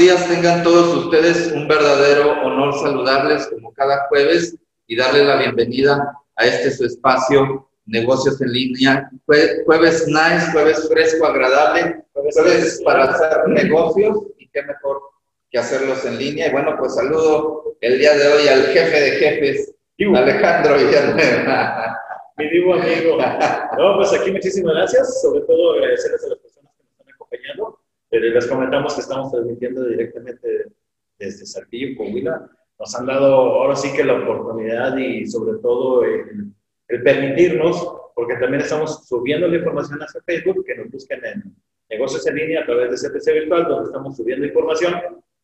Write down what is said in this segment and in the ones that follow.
días tengan todos ustedes. Un verdadero honor saludarles como cada jueves y darles la bienvenida a este su espacio, negocios en línea. jueves nice, jueves fresco, agradable, jueves para hacer negocios y qué mejor que hacerlos en línea. Y bueno, pues saludo el día de hoy al jefe de jefes, Alejandro Villanueva. Mi vivo amigo. No, pues aquí muchísimas gracias, sobre todo agradecerles a las personas que nos están acompañando. Eh, les comentamos que estamos transmitiendo directamente desde Saltillo, Coahuila. Nos han dado ahora sí que la oportunidad y sobre todo el, el permitirnos, porque también estamos subiendo la información hacia Facebook, que nos busquen en negocios en línea a través de CPC Virtual, donde estamos subiendo información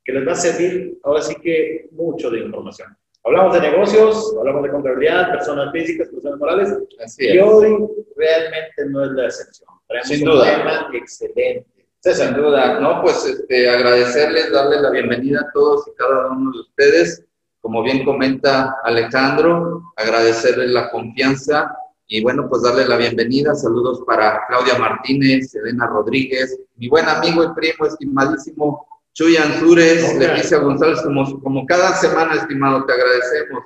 que les va a servir ahora sí que mucho de información. Hablamos de negocios, hablamos de contabilidad, personas físicas, personas morales, Así y hoy realmente no es la excepción. Sin duda. un tema excelente. Sin duda, ¿no? Pues este, agradecerles, darles la bienvenida a todos y cada uno de ustedes. Como bien comenta Alejandro, agradecerles la confianza y bueno, pues darle la bienvenida. Saludos para Claudia Martínez, Elena Rodríguez, mi buen amigo y primo, estimadísimo Chuy Anzures, Leticia González, como, como cada semana, estimado, te agradecemos.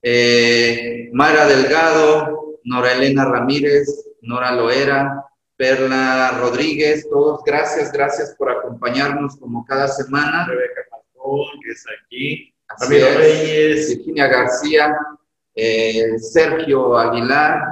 Eh, Mara Delgado, Nora Elena Ramírez, Nora Loera, Perla Rodríguez, todos gracias, gracias por acompañarnos como cada semana. Rebeca Pastor, que es aquí. Ramiro Reyes, Virginia García, eh, Sergio Aguilar,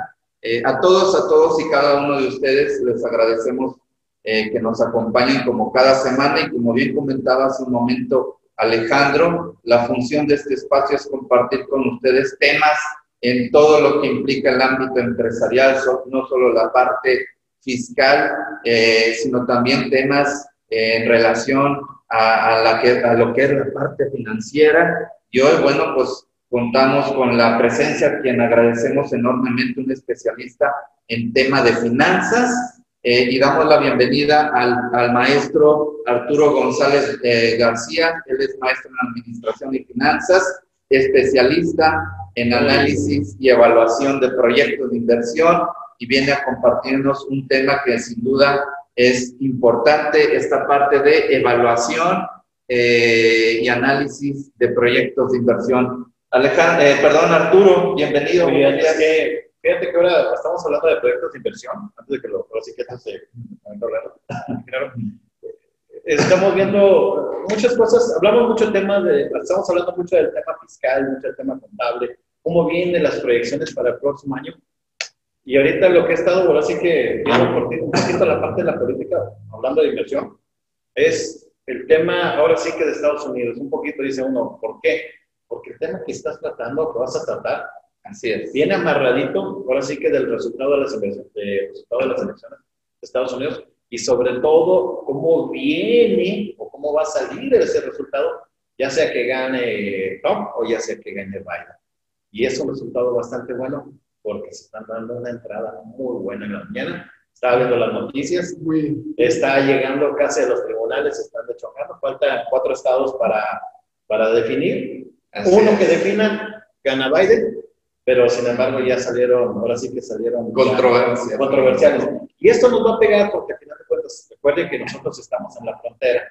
eh, a todos, a todos y cada uno de ustedes les agradecemos eh, que nos acompañan como cada semana y como bien comentaba hace un momento Alejandro, la función de este espacio es compartir con ustedes temas en todo lo que implica el ámbito empresarial, no solo la parte fiscal, eh, sino también temas en relación a, la que, a lo que es la parte financiera. Y hoy, bueno, pues contamos con la presencia, a quien agradecemos enormemente, un especialista en tema de finanzas, eh, y damos la bienvenida al, maestro Arturo González eh, García. Él es maestro en Administración y Finanzas, especialista en análisis y evaluación de proyectos de inversión y viene a compartirnos un tema que sin duda es importante, esta parte de evaluación eh, y análisis de proyectos de inversión. Alejandro, perdón, Arturo, bienvenido. Bien, Fíjate que ahora estamos hablando de proyectos de inversión, antes de que lo, ahora sí que se claro. Estamos viendo muchas cosas, hablamos mucho del tema de, estamos hablando mucho del tema fiscal, mucho del tema contable, cómo vienen las proyecciones para el próximo año. Y ahorita lo que he estado, ahora sí que un poquito la parte de la política, hablando de inversión, es el tema, ahora sí que de Estados Unidos, un poquito dice uno, ¿por qué? Porque el tema que estás tratando, que vas a tratar, Así es. Viene amarradito, ahora sí que del resultado de las, de, resultado de las elecciones de Estados Unidos y sobre todo cómo viene o cómo va a salir ese resultado, ya sea que gane Trump o ya sea que gane Biden. Y es un resultado bastante bueno porque se están dando una entrada muy buena en la mañana. Estaba viendo las noticias, está llegando casi a los tribunales, están chocando, faltan cuatro estados para, para definir. Uno que definan, gana Biden, pero sin embargo ya salieron, ahora sí que salieron controversiales. Y esto nos va a pegar porque al final de cuentas, recuerden que nosotros estamos en la frontera.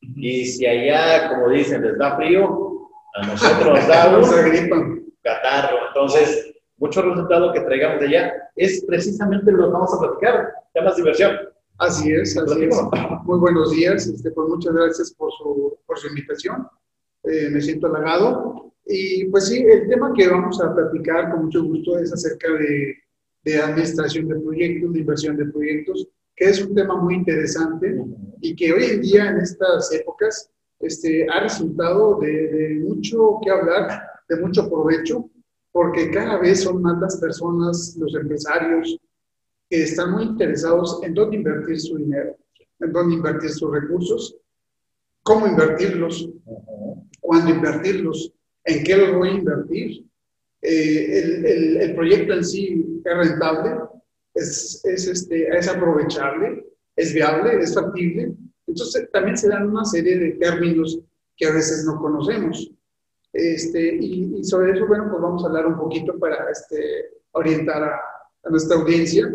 Y si allá, como dicen, les da frío, a nosotros nos da un catarro. Entonces, mucho resultado que traigamos de allá es precisamente lo que vamos a platicar, temas de inversión. Así es, así es. Muy buenos días, este, pues muchas gracias por su, por su invitación. Eh, me siento halagado y pues sí, el tema que vamos a platicar con mucho gusto es acerca de, de administración de proyectos, de inversión de proyectos, que es un tema muy interesante y que hoy en día, en estas épocas, este, ha resultado de, de mucho que hablar, de mucho provecho, porque cada vez son más las personas, los empresarios, que están muy interesados en dónde invertir su dinero, en dónde invertir sus recursos, cómo invertirlos, cuándo invertirlos en qué lo voy a invertir. Eh, el, el, proyecto en sí es rentable, es, es, este, es aprovechable, es viable, es factible. Entonces también se dan una serie de términos que a veces no conocemos. Este, y, sobre eso, bueno, pues vamos a hablar un poquito para este, orientar a, a nuestra audiencia.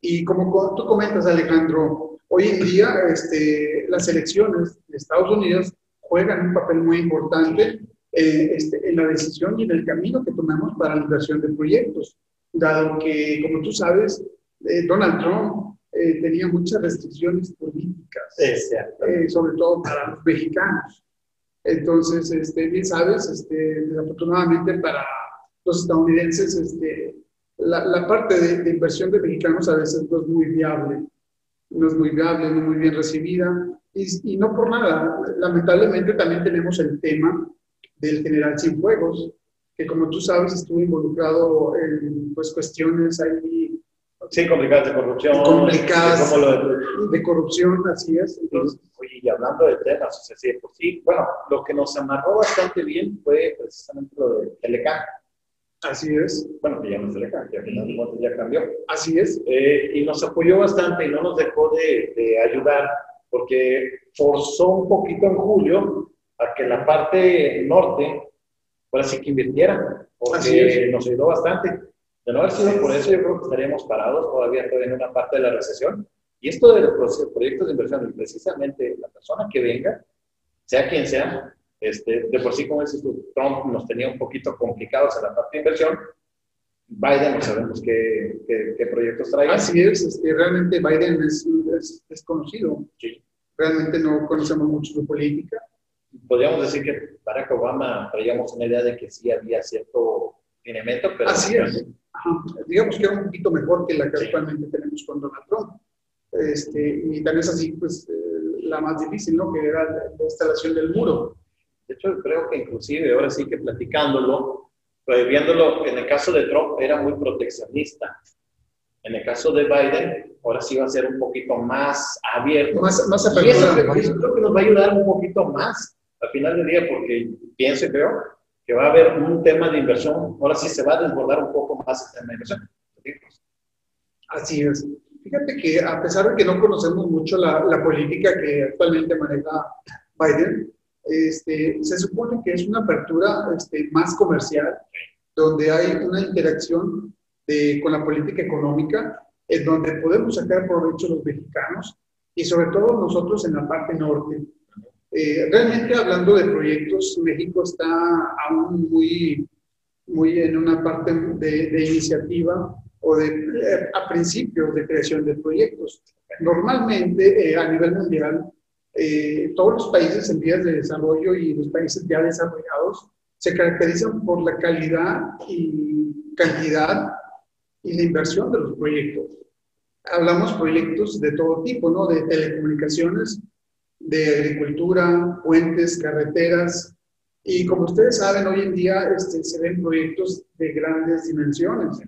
Y como tú comentas, Alejandro, Hoy en día, este, las elecciones de Estados Unidos juegan un papel muy importante eh, este, en la decisión y en el camino que tomamos para la inversión de proyectos, dado que, como tú sabes, eh, Donald Trump eh, tenía muchas restricciones políticas, sobre todo para los mexicanos. Entonces, este, bien sabes, este, desafortunadamente para los estadounidenses, este, la, la parte de, de, inversión de mexicanos a veces no es muy viable, no es muy viable, no muy bien recibida, y, y no por nada. Lamentablemente también tenemos el tema del general Cienfuegos, que como tú sabes estuvo involucrado en pues, cuestiones ahí Sí, complicadas de corrupción. Complicadas de, corrupción, así es. Entonces, oye, y hablando de temas, o sea, sí, pues sí, bueno, lo que nos amarró bastante bien fue precisamente lo de Telecam. Así es. Bueno, que ya no es que al final ya cambió. Así es. Eh, y nos apoyó bastante y no nos dejó de, de ayudar porque forzó un poquito en julio a que la parte norte, ahora sí que invirtiera, porque nos ayudó bastante. De no haber sido por eso, yo creo que estaríamos parados todavía en una parte de la recesión. Y esto de los proyectos de inversión, precisamente la persona que venga, sea quien sea, este, de por sí, como dices tú, Trump nos tenía un poquito complicados en la parte de inversión. Biden no sabemos qué, qué, proyectos trae. Así es, este, realmente Biden es, desconocido. Sí. Realmente no conocemos mucho su política. Podríamos decir que Barack Obama traíamos una idea de que sí había cierto lineamiento, pero... Así es digamos que era un poquito mejor que la que actualmente tenemos con Donald Trump. Este, y tal vez así, pues, eh, la más difícil, ¿no? Que era la, instalación del muro. De hecho, creo que inclusive, ahora sí que platicándolo, viéndolo, en el caso de Trump era muy proteccionista. En el caso de Biden, ahora sí va a ser un poquito más abierto. Más, más y eso, eso creo que nos va a ayudar un poquito más al final del día, porque pienso y creo que va a haber un tema de inversión, ahora sí se va a desbordar un poco más el tema de inversión. Así es. Fíjate que a pesar de que no conocemos mucho la, la política que actualmente maneja Biden, este, se supone que es una apertura este, más comercial, donde hay una interacción de, con la política económica, en donde podemos sacar provecho los mexicanos y sobre todo nosotros en la parte norte. Eh, realmente hablando de proyectos, México está aún muy, muy en una parte de, iniciativa o de, eh, a principios de creación de proyectos. Normalmente eh, a nivel mundial, todos los países en vías de desarrollo y los países ya desarrollados se caracterizan por la calidad y cantidad y la inversión de los proyectos. Hablamos proyectos de todo tipo, ¿no? De telecomunicaciones, de agricultura, puentes, carreteras. Y como ustedes saben, hoy en día este, se ven proyectos de grandes dimensiones.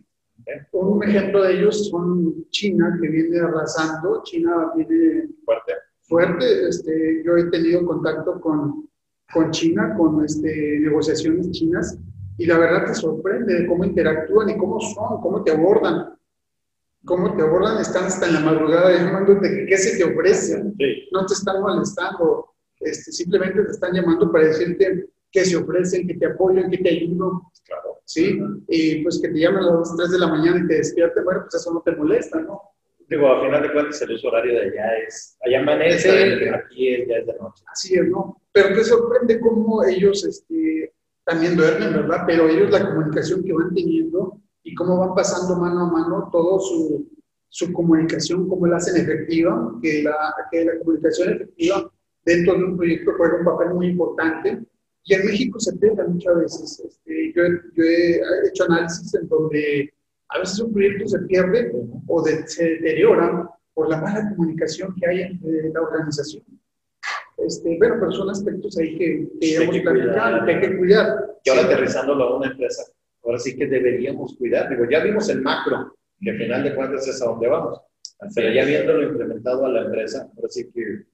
Un ejemplo de ellos son China, que viene arrasando. China viene fuerte. fuerte. Este, yo he tenido contacto con, con China, con este, negociaciones chinas, y la verdad te sorprende cómo interactúan y cómo son, cómo te abordan cómo te abordan, están hasta en la madrugada llamándote qué se te ofrece, no te están molestando, este, simplemente te están llamando para decirte qué se ofrecen, que te apoyan, que te ayudan, claro, ¿sí? Y pues que te llamen a las 3 de la mañana y te despierten, bueno, pues eso no te molesta, ¿no? Digo, a final de cuentas el uso horario de allá es, allá amanece, aquí es, ya es de noche. Así es, ¿no? Pero te sorprende cómo ellos este, también duermen, ¿verdad? Pero ellos la comunicación que van teniendo y cómo van pasando mano a mano todo su, su comunicación, cómo la hacen efectiva, que la, que la comunicación efectiva dentro de un proyecto juega un papel muy importante. Y en México se pierde muchas veces. Este, yo, yo, he hecho análisis en donde a veces un proyecto se pierde o se deteriora por la mala comunicación que hay entre la organización. Este, bueno, pero son aspectos ahí que, que, hay que, hay que cuidar. Y ahora aterrizándolo a una empresa, ahora sí que deberíamos cuidar. Digo, ya vimos el macro, que al final de cuentas es a donde vamos. Pero ya viéndolo implementado a la empresa, ahora sí que,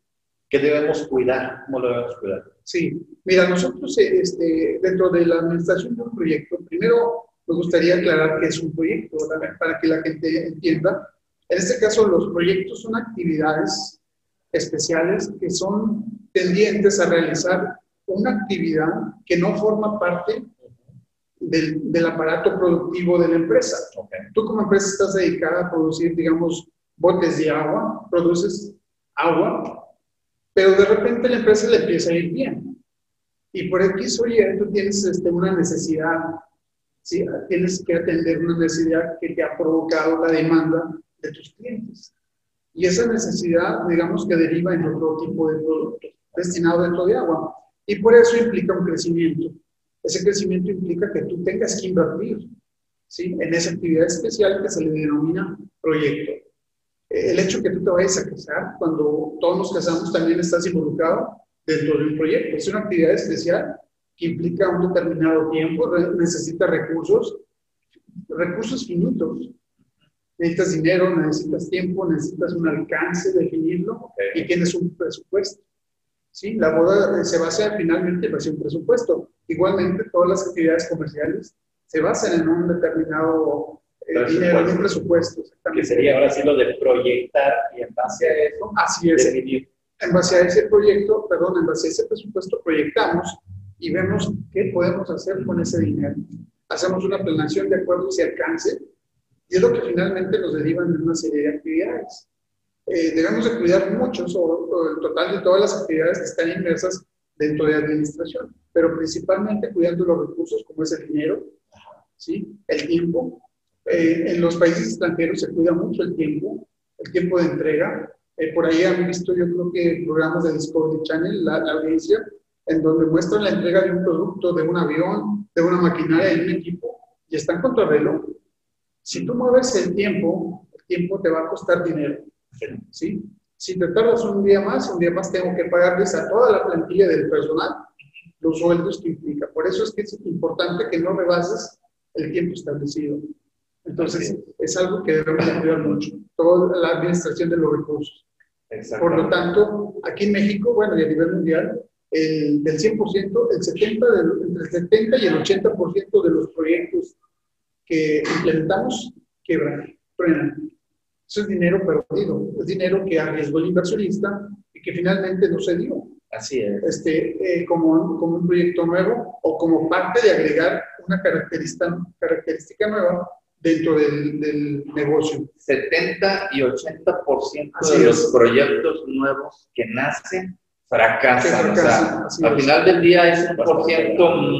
¿qué debemos cuidar? ¿Cómo lo debemos cuidar? Sí, mira, nosotros este, dentro de la administración de un proyecto, primero me gustaría aclarar que es un proyecto, para que la gente entienda. En este caso, los proyectos son actividades especiales que son tendientes a realizar una actividad que no forma parte del, aparato productivo de la empresa. Tú como empresa estás dedicada a producir, digamos, botes de agua, produces agua, pero de repente la empresa le empieza a ir bien. Y por X o Y tú tienes este, una necesidad, ¿sí? tienes que atender una necesidad que te ha provocado la demanda de tus clientes. Y esa necesidad, digamos que deriva en otro tipo de productos destinado dentro de agua. Y por eso implica un crecimiento. Ese crecimiento implica que tú tengas que invertir ¿sí? en esa actividad especial que se le denomina proyecto. El hecho que tú te vayas a casar, cuando todos nos casamos, también estás involucrado dentro del proyecto. Es una actividad especial que implica un determinado tiempo, necesita recursos, recursos finitos. Necesitas dinero, necesitas tiempo, necesitas un alcance, definirlo y tienes un presupuesto. ¿sí? La boda eh, se basa finalmente en un presupuesto. Igualmente, todas las actividades comerciales se basan en un determinado dinero, en un presupuesto. Que sería ahora sí lo de proyectar y en base a eso, así es. Definir. En base a ese proyecto, perdón, en base a ese presupuesto proyectamos y vemos qué podemos hacer con ese dinero. Hacemos una planeación de acuerdo a ese alcance y es lo que finalmente nos deriva en una serie de actividades. Eh, debemos de cuidar mucho sobre el total de todas las actividades que están inmersas dentro de administración, pero principalmente cuidando los recursos como es el dinero, ¿sí? el tiempo. Eh, en los países extranjeros se cuida mucho el tiempo, el tiempo de entrega. Eh, por ahí han visto, yo creo que programas de Discovery Channel, la, la, audiencia, en donde muestran la entrega de un producto, de un avión, de una maquinaria, de un equipo, y están contra reloj. Si tú mueves el tiempo, el tiempo te va a costar dinero. ¿sí? Si te tardas un día más, un día más tengo que pagarles a toda la plantilla del personal los sueldos que implica. Por eso es que es importante que no rebases el tiempo establecido. Entonces, es algo que debemos cuidar mucho, toda la administración de los recursos. Por lo tanto, aquí en México, bueno, y a nivel mundial, el, del 100%, el 70 entre el 70 y el 80% de los proyectos que implementamos quebran, frenan. Eso es dinero perdido, es dinero que arriesgó el inversionista y que finalmente no se dio. Así es. Este, eh, como, como un proyecto nuevo o como parte de agregar una característica, característica nueva dentro del, del, negocio. 70 y 80% de los proyectos nuevos que nacen fracasan. fracasan o sea, al final del día es un porcentaje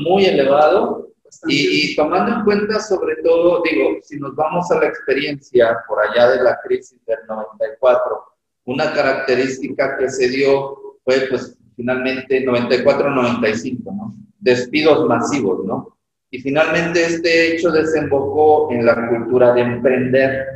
muy elevado y, tomando en cuenta sobre todo, digo, si nos vamos a la experiencia por allá de la crisis del 94, una característica que se dio fue pues finalmente 94-95, ¿no? Despidos masivos, ¿no? Y finalmente este hecho desembocó en la cultura de emprender.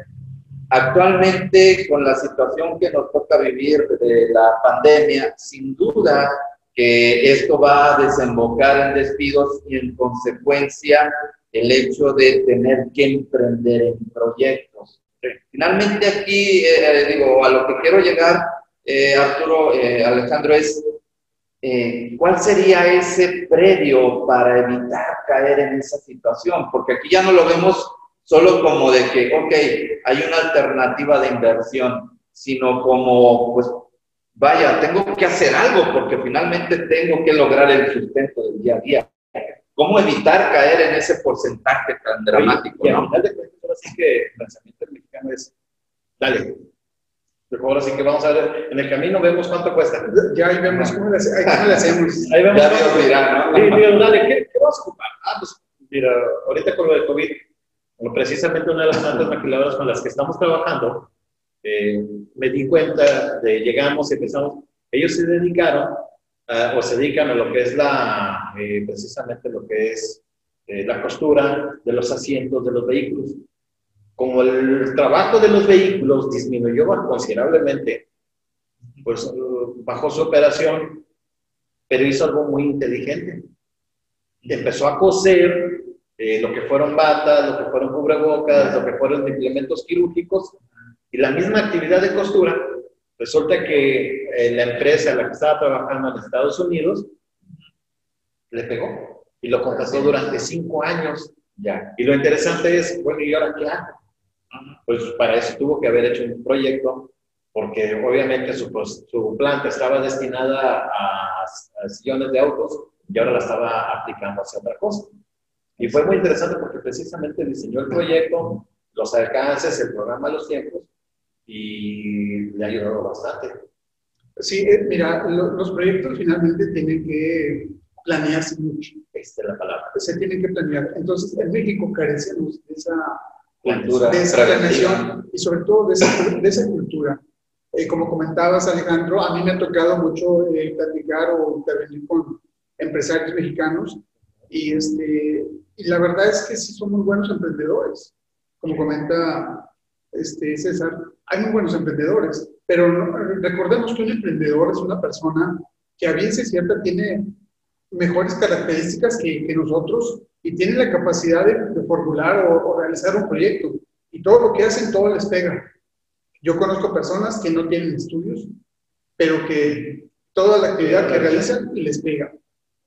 Actualmente, con la situación que nos toca vivir de la pandemia, sin duda que esto va a desembocar en despidos y en consecuencia el hecho de tener que emprender en proyectos. Finalmente aquí, eh, digo, a lo que quiero llegar, eh, Arturo, eh, Alejandro, es cuál sería ese previo para evitar caer en esa situación, porque aquí ya no lo vemos solo como de que, ok, hay una alternativa de inversión, sino como, pues, vaya, tengo que hacer algo porque finalmente tengo que lograr el sustento del día a día. ¿Cómo evitar caer en ese porcentaje tan dramático? Y, ¿no? de ahora sí que el pensamiento mexicano es, dale, ahora sí que vamos a ver, en el camino vemos cuánto cuesta. Ya ahí vemos cómo le, hacemos. Ahí vemos cómo dirán, ¿no? mira, dale, ¿qué, ¿qué, vas a ocupar? Ah, pues, mira, ahorita con lo de COVID, precisamente una de las plantas maquiladoras con las que estamos trabajando, eh, me di cuenta de, llegamos y empezamos, ellos se dedicaron o se dedican a lo que es la, eh, precisamente lo que es eh, la costura de los asientos de los vehículos. Como el trabajo de los vehículos disminuyó considerablemente, pues bajó su operación, pero hizo algo muy inteligente. Empezó a coser lo que fueron batas, lo que fueron cubrebocas, lo que fueron implementos quirúrgicos, y la misma actividad de costura, resulta que eh, la empresa en la que estaba trabajando en Estados Unidos le pegó y lo contrató durante cinco años. Ya. Y lo interesante es, bueno, ¿y ahora qué hago? Pues para eso tuvo que haber hecho un proyecto, porque obviamente su, pues, su planta estaba destinada a, a sillones de autos y ahora la estaba aplicando hacia otra cosa. Y fue muy interesante porque precisamente diseñó el proyecto, los alcances, el programa, los tiempos, y le ayudado bastante. Sí, eh, mira, los proyectos finalmente tienen que planearse mucho. Esta es la palabra. Se tienen que planear. Entonces, en México carecemos de esa cultura, de esa planeación y sobre todo de esa, de esa cultura. Eh, como comentabas, Alejandro, a mí me ha tocado mucho eh, platicar o intervenir con empresarios mexicanos y, este, y la verdad es que sí son muy buenos emprendedores. Como comenta este, César, hay muy buenos emprendedores, pero recordemos que un emprendedor es una persona que a bien se cierta tiene mejores características que, que, nosotros y tiene la capacidad de, formular o, o, realizar un proyecto. Y todo lo que hacen, todo les pega. Yo conozco personas que no tienen estudios, pero que toda la actividad que realizan les pega.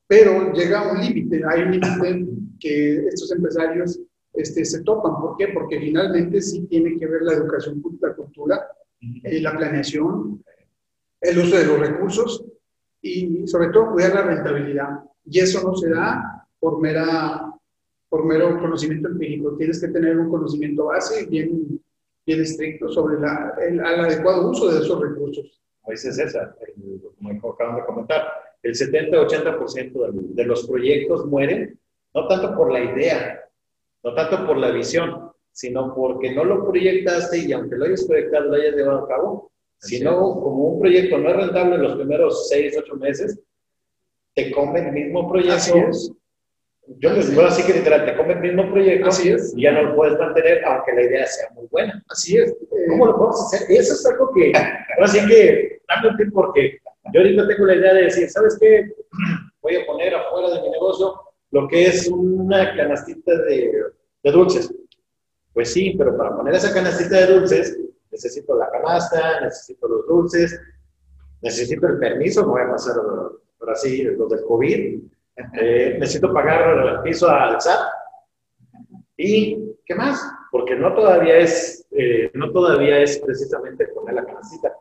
Pero llega un límite, hay un límite que estos empresarios este, se topan. ¿Por qué? Porque finalmente sí tiene que ver la educación, la cultura, eh, la planeación, el uso de los recursos y sobre todo cuidar la rentabilidad. Y eso no se da por, mera, por mero conocimiento empírico. Tienes que tener un conocimiento base bien, bien estricto sobre la, el, adecuado uso de esos recursos. Como dice César, como acaban de comentar, el 70-80% de, de los proyectos mueren no tanto por la idea, no tanto por la visión, sino porque no lo proyectaste y aunque lo hayas proyectado, lo hayas llevado a cabo, sino como un proyecto no es rentable en los primeros seis, ocho meses, te come el mismo proyecto. Yo les puedo así que literal, te come el mismo proyecto así es. y ya no lo puedes mantener aunque la idea sea muy buena. Así es. ¿Cómo lo podemos hacer? Eso es algo que, así que, dame un tip porque yo ahorita tengo la idea de decir, ¿sabes qué? Voy a poner afuera de mi negocio lo que es una canastita de, de dulces. Pues sí, pero para poner esa canastita de dulces, necesito la canasta, necesito los dulces, necesito el permiso, no voy a pasar ahora sí los del COVID, eh, necesito pagar el piso al SAT. ¿Y qué más? Porque no todavía es, eh, no todavía es precisamente poner la canastita,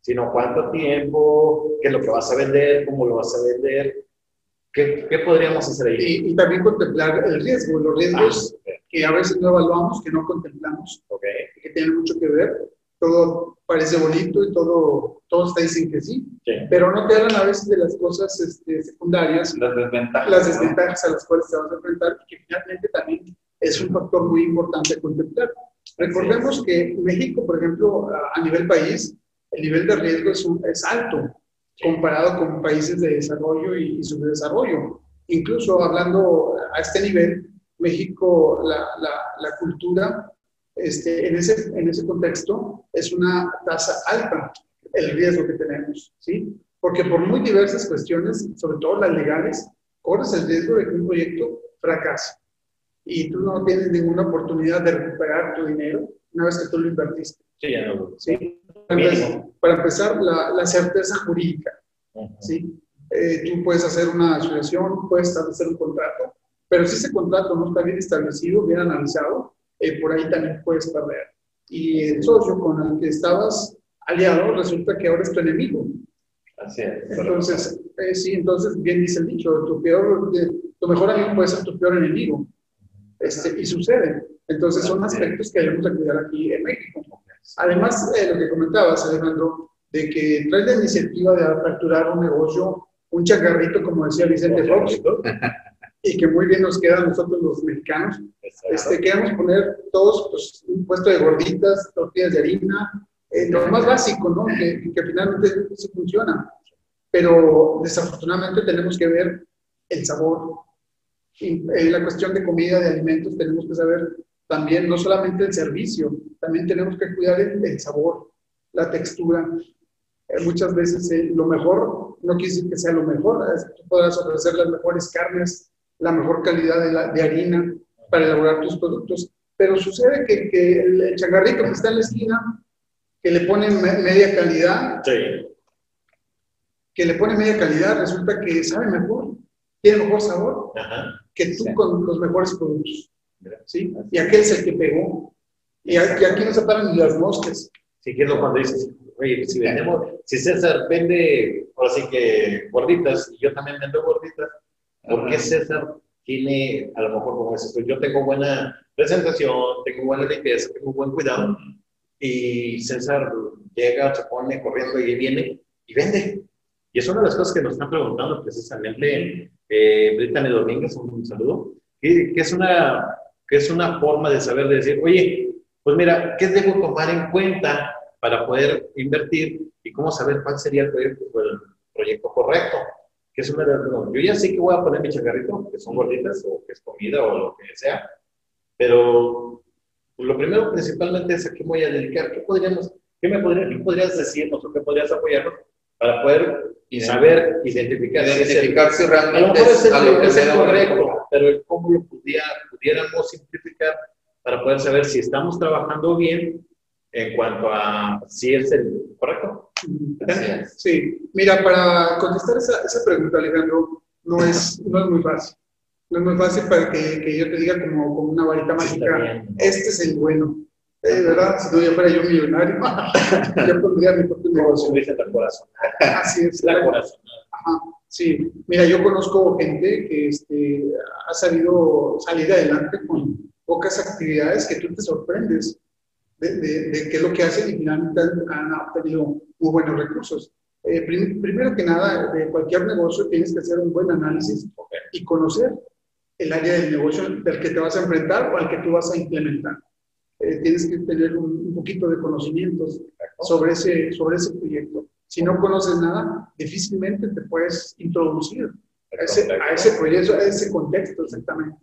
sino cuánto tiempo, qué es lo que vas a vender, cómo lo vas a vender, qué, qué podríamos hacer ahí. Y, también contemplar el riesgo, los riesgos ah, que a veces no evaluamos, que no contemplamos, okay. que tienen mucho que ver. Todo parece bonito y todo, todos te dicen que sí, sí, pero no te hablan a veces de las cosas este, secundarias, las desventajas, las desventajas a las cuales te vas a enfrentar y que finalmente también es un factor muy importante a contemplar. Recordemos que México, por ejemplo, a, nivel país, el nivel de riesgo es, un, es alto comparado con países de desarrollo y, y subdesarrollo. Incluso hablando a este nivel, México, la, la, la cultura, este, en, ese, en ese contexto, es una tasa alta el riesgo que tenemos, ¿sí? Porque por muy diversas cuestiones, sobre todo las legales, corres el riesgo de que un proyecto fracase y tú no tienes ninguna oportunidad de recuperar tu dinero una vez que tú lo invertiste. Sí, ya no. ¿Sí? Para, empezar, para empezar, la, la certeza jurídica, uh -huh. ¿sí? Eh, tú puedes hacer una asociación, puedes establecer un contrato, pero si ese contrato no está bien establecido, bien analizado, eh, por ahí también puedes perder. Y el socio con el que estabas aliado resulta que ahora es tu enemigo. Así es. Entonces, eh, sí, entonces bien dice el dicho, tu, peor, tu mejor amigo puede ser tu peor enemigo. Este, y sucede. Entonces son aspectos que debemos de cuidar aquí en México. Además, eh, lo que comentabas, Alejandro, de que traes la iniciativa de aperturar un negocio, un chacarrito, como decía Vicente Fox, y que muy bien nos queda a nosotros los mexicanos. Este, queremos poner todos pues, un puesto de gorditas, tortillas de harina, eh, lo más básico, ¿no? Que, que finalmente sí funciona. Pero desafortunadamente tenemos que ver el sabor. Y en la cuestión de comida, de alimentos, tenemos que saber también no solamente el servicio, también tenemos que cuidar el, el sabor, la textura. Eh, muchas veces eh, lo mejor no quiere decir que sea lo mejor, tú podrás ofrecer las mejores carnes, la mejor calidad de, la, de harina para elaborar tus productos, pero sucede que, que el, changarrito que está en la esquina, que le ponen me, media calidad, sí. que le pone media calidad, resulta que sabe mejor, tiene mejor sabor Ajá. que tú sí. con los mejores productos. ¿sí? Y aquel es el que pegó. Y aquí, aquí no se paran ni las moscas. Sí, que es lo cuando dices, oye, si vendemos, si César vende, ahora sí que gorditas, y yo también vendo gorditas, ¿por qué César tiene, a lo mejor como dices, pues yo tengo buena presentación, tengo buena limpieza, tengo buen cuidado, y César llega, se pone corriendo y viene, y vende. Y es una de las cosas que nos están preguntando precisamente eh, Brittany Domínguez, un, saludo, que, que, es una, que es una forma de saber, de decir, oye, pues mira, ¿qué debo tomar en cuenta para poder invertir y cómo saber cuál sería el proyecto, el proyecto correcto? Que es una las, yo ya sé que voy a poner mi chacarrito, que son gorditas o que es comida o lo que sea, pero lo primero principalmente es a qué voy a dedicar, qué podríamos, qué me podrías, qué podrías decirnos o qué podrías apoyarnos para poder y saber identificar, identificar si realmente es, es, algo que es el correcto, pero cómo lo pudiera, pudiéramos simplificar para poder saber si estamos trabajando bien en cuanto a si es el correcto. Sí, mira, para contestar esa, esa pregunta, Alejandro, no es, no es muy fácil. No es muy fácil para que, que yo te diga como, como una varita mágica, este es el bueno. Eh, ¿Verdad? Si no, yo fuera yo millonario, yo pondría mi propio negocio. la corazón. Así es. La corazón. Ajá. Sí, mira, yo conozco gente que este, ha salido salir adelante con pocas actividades que tú te sorprendes de, de, qué es lo que hacen y finalmente han, obtenido muy buenos recursos. Eh, primero que nada, de cualquier negocio tienes que hacer un buen análisis y conocer el área del negocio del que te vas a enfrentar o al que tú vas a implementar. Eh, tienes que tener un, poquito de conocimientos sobre ese, sobre ese proyecto. Si no conoces nada, difícilmente te puedes introducir a ese, a ese proyecto, a ese contexto exactamente.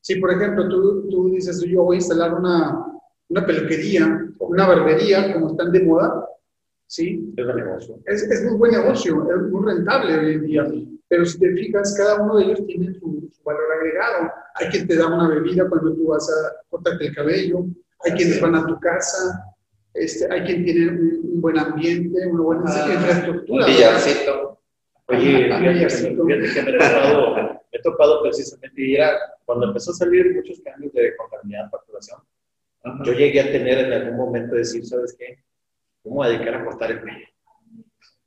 Si, por ejemplo, tú, tú dices, yo voy a instalar una, una peluquería, una barbería, como están de moda, ¿sí? Es, negocio. Es, es muy buen negocio, es muy rentable hoy en día. Pero si te fijas, cada uno de ellos tiene su, valor agregado. Hay quien te da una bebida cuando tú vas a cortarte el cabello, hay quienes van a tu casa, este, hay quien tiene un, buen ambiente, una buena ah, infraestructura. Un villarcito. Oye, fíjate que me he topado, me he topado precisamente, y era cuando empezó a salir muchos cambios de contabilidad, facturación, yo llegué a tener en algún momento decir, ¿sabes qué? ¿Cómo dedicar a cortar el pelo?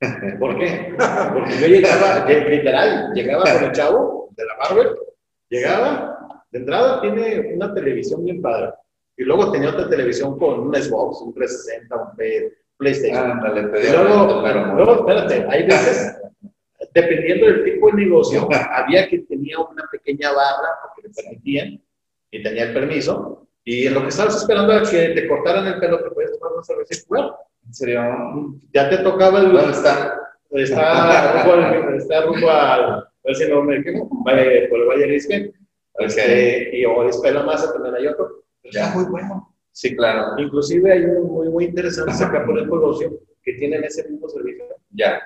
¿Por qué? Porque yo llegaba, literal, llegaba con el chavo de la Marvel, llegaba, de entrada tiene una televisión bien padre, y luego tenía otra televisión con un Xbox, un 360, un PlayStation. Ah, y luego, luego, espérate, hay veces, dependiendo del tipo de negocio, había que tenía una pequeña barra porque le permitían y tenía el permiso, y en lo que estabas esperando a que te cortaran el pelo, te podías tomar una cerveza y jugar. ¿En serio? Ya te tocaba el... ¿Dónde está? Está rumbo, está rumbo al... A ver si no me quemo. Vale, por el Valle Risque. Este, y o Espela Masa también hay otro. Ya. muy bueno. Sí, claro. Inclusive hay uno muy, muy interesante acá por el negocio que tienen ese mismo servicio. Ya.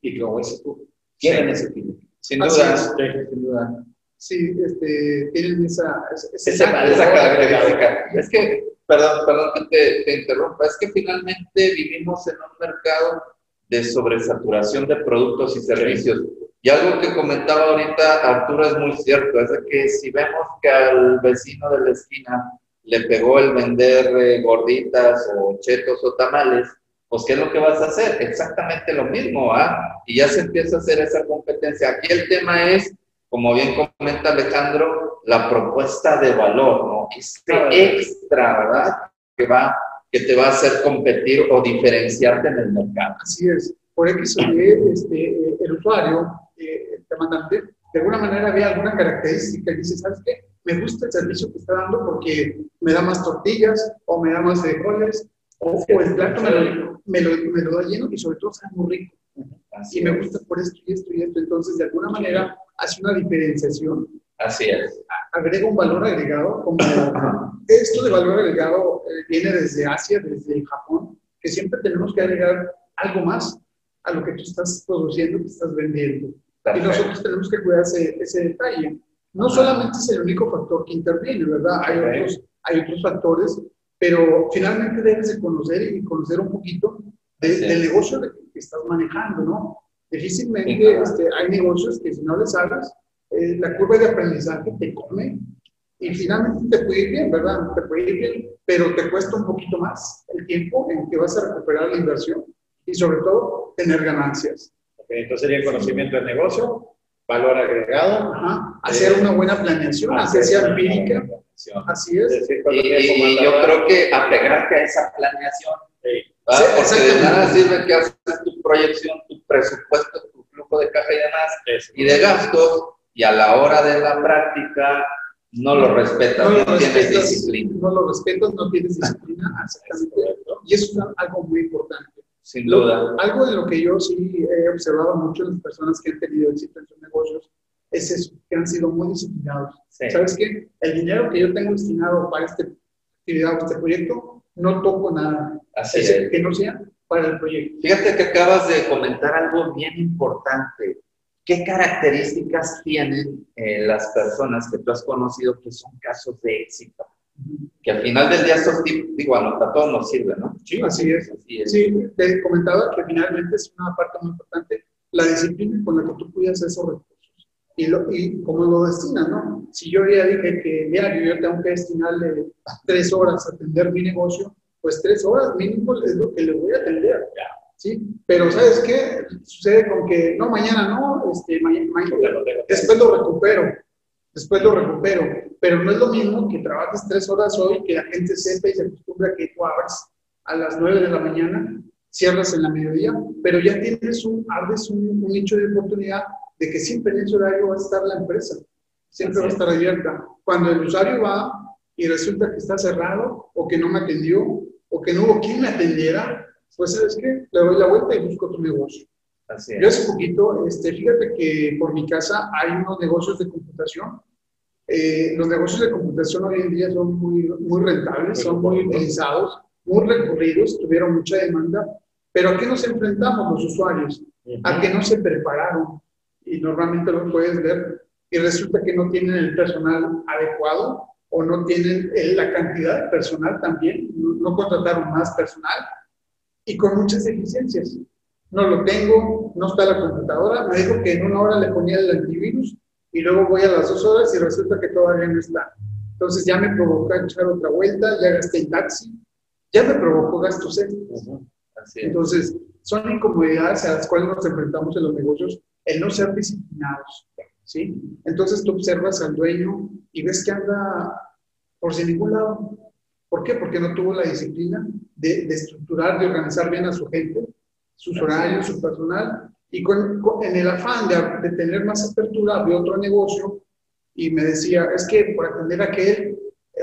Y como dices tú, tienen ese tipo. Sin duda. sin duda. Sí, este, tienen esa, esa, esa, característica. Es que, perdón, perdón que te, interrumpa, es que finalmente vivimos en un mercado de sobresaturación de productos y servicios. Y algo que comentaba ahorita Arturo es muy cierto, es que si vemos que al vecino de la esquina le pegó el vender eh, gorditas o chetos o tamales, pues ¿qué es lo que vas a hacer? Exactamente lo mismo, ¿ah? Y ya se empieza a hacer esa competencia. Aquí el tema es como bien comenta Alejandro, la propuesta de valor, ¿no? Este extra, ¿verdad? Que, va, que te va a hacer competir o diferenciarte en el mercado. Así es. Por eso este, el usuario, eh, el demandante, de alguna manera ve alguna característica y dice, ¿sabes qué? Me gusta el servicio que está dando porque me da más tortillas o me da más frijoles o, el plato me lo, me, lo, me lo da lleno y sobre todo sabe muy rico. Y me gusta por esto y esto y esto. Entonces, de alguna manera, hace una diferenciación. Así es. Agrega un valor agregado, como esto de valor agregado eh, viene desde Asia, desde Japón, que siempre tenemos que agregar algo más a lo que tú estás produciendo, que estás vendiendo. Y nosotros tenemos que cuidar ese, ese, detalle. No solamente es el único factor que interviene, ¿verdad? Hay, otros, hay otros factores, pero finalmente debes de conocer y conocer un poquito del negocio que estás manejando, ¿no? Difícilmente este, hay negocios que si no les hagas, eh, la curva de aprendizaje te come y finalmente te puede ir bien, ¿verdad? Te puede ir bien, pero te cuesta un poquito más el tiempo en que vas a recuperar la inversión y sobre todo tener ganancias. Okay, entonces sería conocimiento del negocio, valor agregado. Ajá. Hacer una buena planeación, hacer sea empírica. Así es. Y, yo creo que apegarte a esa planeación. Sí. Porque de nada sirve que haces tu proyección, tu presupuesto, tu flujo de caja y demás, y de gastos, y a la hora de la práctica no lo respetas, no, no tienes disciplina. No lo respetas, no tienes disciplina. Y eso es algo muy importante. Sin duda. algo de lo que yo sí he observado mucho en las personas que han tenido éxito en sus negocios es eso, que han sido muy disciplinados. ¿Sabes qué? El dinero que yo tengo destinado para esta actividad o este proyecto, no toco nada. Así es. Que no sea para el proyecto. Fíjate que acabas de comentar algo bien importante. ¿Qué características tienen eh, las personas que tú has conocido que son casos de éxito? Que al final del día esos digo, a todos nos sirve, ¿no? Sí, así es. Así es. Sí, te comentaba que finalmente es una parte muy importante, la disciplina con la que tú cuidas esos recursos y, lo, y cómo lo destinas, ¿no? Si yo ya dije que diario yo tengo que destinarle tres horas a atender mi negocio, pues tres horas mínimo es lo que le voy a atender. ¿sí? Pero ¿sabes qué? Sucede con que, no, mañana no, este, mañana, después lo recupero, después lo recupero. Pero no es lo mismo que trabajes tres horas hoy, que la gente sepa y se acostumbra que tú abras a las nueve de la mañana, cierras en la mediodía, pero ya tienes un, abres un, un nicho de oportunidad de que siempre en ese horario va a estar la empresa, siempre va a estar abierta. Cuando el usuario va y resulta que está cerrado o que no me atendió o que no hubo quien me atendiera, pues sabes qué, le doy la vuelta y busco otro negocio. Así Yo hace poquito, este, fíjate que por mi casa hay unos negocios de computación. Eh, los negocios de computación hoy en día son muy, muy rentables, son muy utilizados, muy recurridos, tuvieron mucha demanda, pero ¿a qué nos enfrentamos los usuarios? A que no se prepararon, y normalmente lo puedes ver, y resulta que no tienen el personal adecuado o no tienen la cantidad de personal también, no, contrataron más personal y con muchas deficiencias. No lo tengo, no está la computadora, me dijo que en una hora le ponía el antivirus y luego voy a las dos horas y resulta que todavía no está. Entonces ya me provocó echar otra vuelta, ya gasté el taxi, ya me provocó gastos extras. Entonces, son incomodidades a las cuales nos enfrentamos en los negocios el no ser disciplinados, ¿sí? Entonces tú observas al dueño y ves que anda por sin ningún lado. ¿Por qué? Porque no tuvo la disciplina de, estructurar, de organizar bien a su gente, sus horarios, su personal, y con, en el afán de, tener más apertura de otro negocio, y me decía, es que por atender a aquel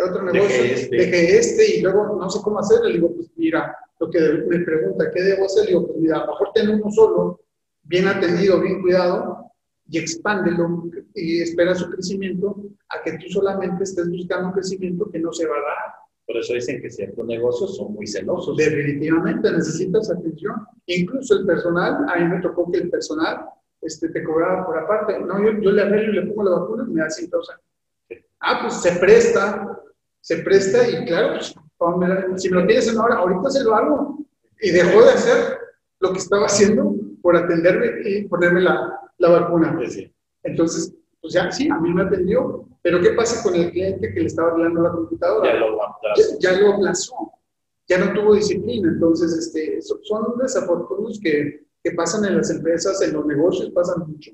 otro negocio, este. dejé este. y luego no sé cómo hacer, le digo, pues mira, lo que me pregunta, ¿qué debo hacer? Le digo, pues mira, mejor tener uno solo, bien atendido, bien cuidado, y expándelo y espera su crecimiento a que tú solamente estés buscando un crecimiento que no se va a dar. Por eso dicen que ciertos negocios son muy celosos. Definitivamente necesitas atención. Incluso el personal, a mí me tocó que el personal este, te cobraba por aparte. No, yo, yo le arreglo y le pongo la vacuna y me da 100 Ah, pues se presta, se presta y claro, pues, si me lo tienes en hora, ahorita se lo hago. Y dejó de hacer lo que estaba haciendo por atenderme y ponerme la, la vacuna. Entonces, pues ya, sí, a mí me atendió. Pero ¿qué pasa con el cliente que le estaba hablando la computadora? Ya lo Ya, lo aplazó. Ya no tuvo disciplina. Entonces, este, son desafortunados que, que pasan en las empresas, en los negocios, pasan mucho.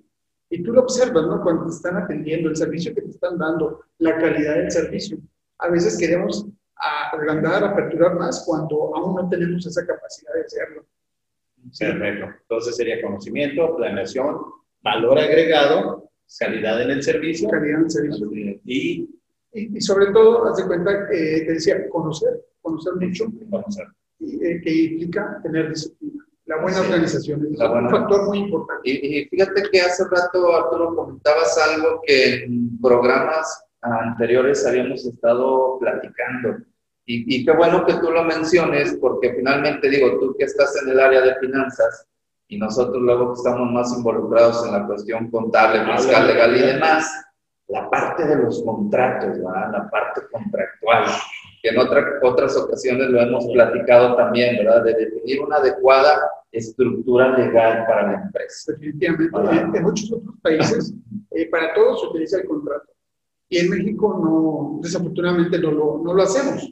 Y tú lo observas, ¿no? Cuando te están atendiendo, el servicio que te están dando, la calidad del servicio. A veces queremos agrandar, aperturar más cuando aún no tenemos esa capacidad de hacerlo. Perfecto. Entonces sería conocimiento, planeación, valor agregado, calidad en el servicio. Calidad en el servicio. Y, y, sobre todo, haz de cuenta que te decía, conocer, conocer mucho. Conocer. Y, eh, que implica tener disciplina. La buena organización es un factor muy importante. Y, fíjate que hace rato, Arturo, comentabas algo que en programas anteriores habíamos estado platicando y, qué bueno que tú lo menciones, porque finalmente digo, tú que estás en el área de finanzas y nosotros luego que estamos más involucrados en la cuestión contable, fiscal, legal y demás, la parte de los contratos, la parte contractual, que en otras ocasiones lo hemos platicado también, ¿verdad? De definir una adecuada estructura legal para la empresa. Definitivamente. En muchos otros países, eh, para todos se utiliza el contrato. Y en México no, desafortunadamente no lo, no lo hacemos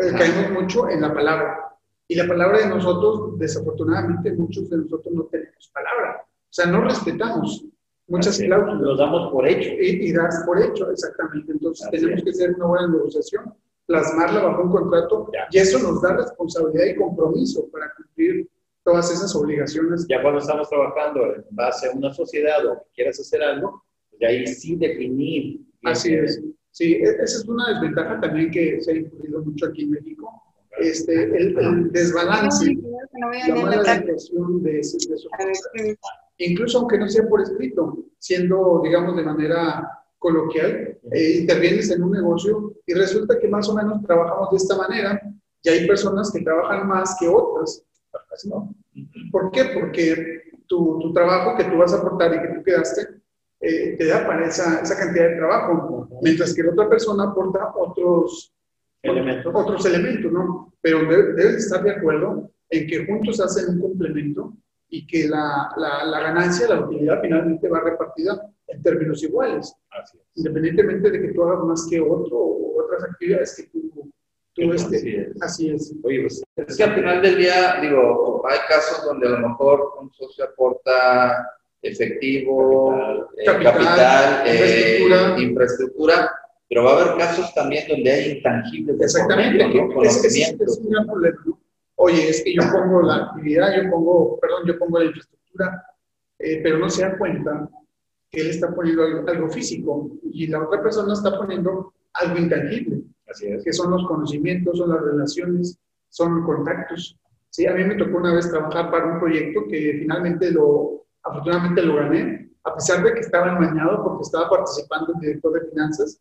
eh, caemos mucho en la palabra. Y la palabra de nosotros, desafortunadamente, muchos de nosotros no tenemos palabra. O sea, no respetamos muchas cláusulas. Los damos por hecho. Y, das por hecho, exactamente. Entonces, tenemos que hacer una buena negociación, plasmarla bajo un contrato, y eso nos da responsabilidad y compromiso para cumplir todas esas obligaciones. Ya cuando estamos trabajando en base a una sociedad o quieras hacer algo, de ahí sí definir. Así es. Sí, e, esa es una desventaja también que se ha incluido mucho aquí en México. Este, el, desbalance, la mala de, de Incluso aunque no sea por escrito, siendo, digamos, de manera coloquial, eh, intervienes en un negocio y resulta que más o menos trabajamos de esta manera y hay personas que trabajan más que otras. ¿no? ¿Por qué? Porque tu, tu trabajo que tú vas a aportar y que tú quedaste eh, te da para esa, esa, cantidad de trabajo, mientras que la otra persona aporta otros elementos, otros elementos ¿no? Pero debes estar de acuerdo en que juntos hacen un complemento y que la, la, la ganancia, la utilidad finalmente va repartida en términos iguales, independientemente de que tú hagas más que otro o otras actividades que tú, tú este, así es. Oye, pues es que al final del día, digo, hay casos donde a lo mejor un socio aporta efectivo, capital, eh, eh, infraestructura. Pero va a haber casos también donde hay intangibles. Exactamente, es, un gran problema. Oye, es que yo pongo la actividad, yo pongo, perdón, yo pongo la infraestructura, eh, pero no se da cuenta que él está poniendo algo, físico y la otra persona está poniendo algo intangible, Así es. que son los conocimientos, son las relaciones, son contactos. Sí, a mí me tocó una vez trabajar para un proyecto que finalmente lo, afortunadamente lo gané, a pesar de que estaba enmañado porque estaba participando el director de finanzas.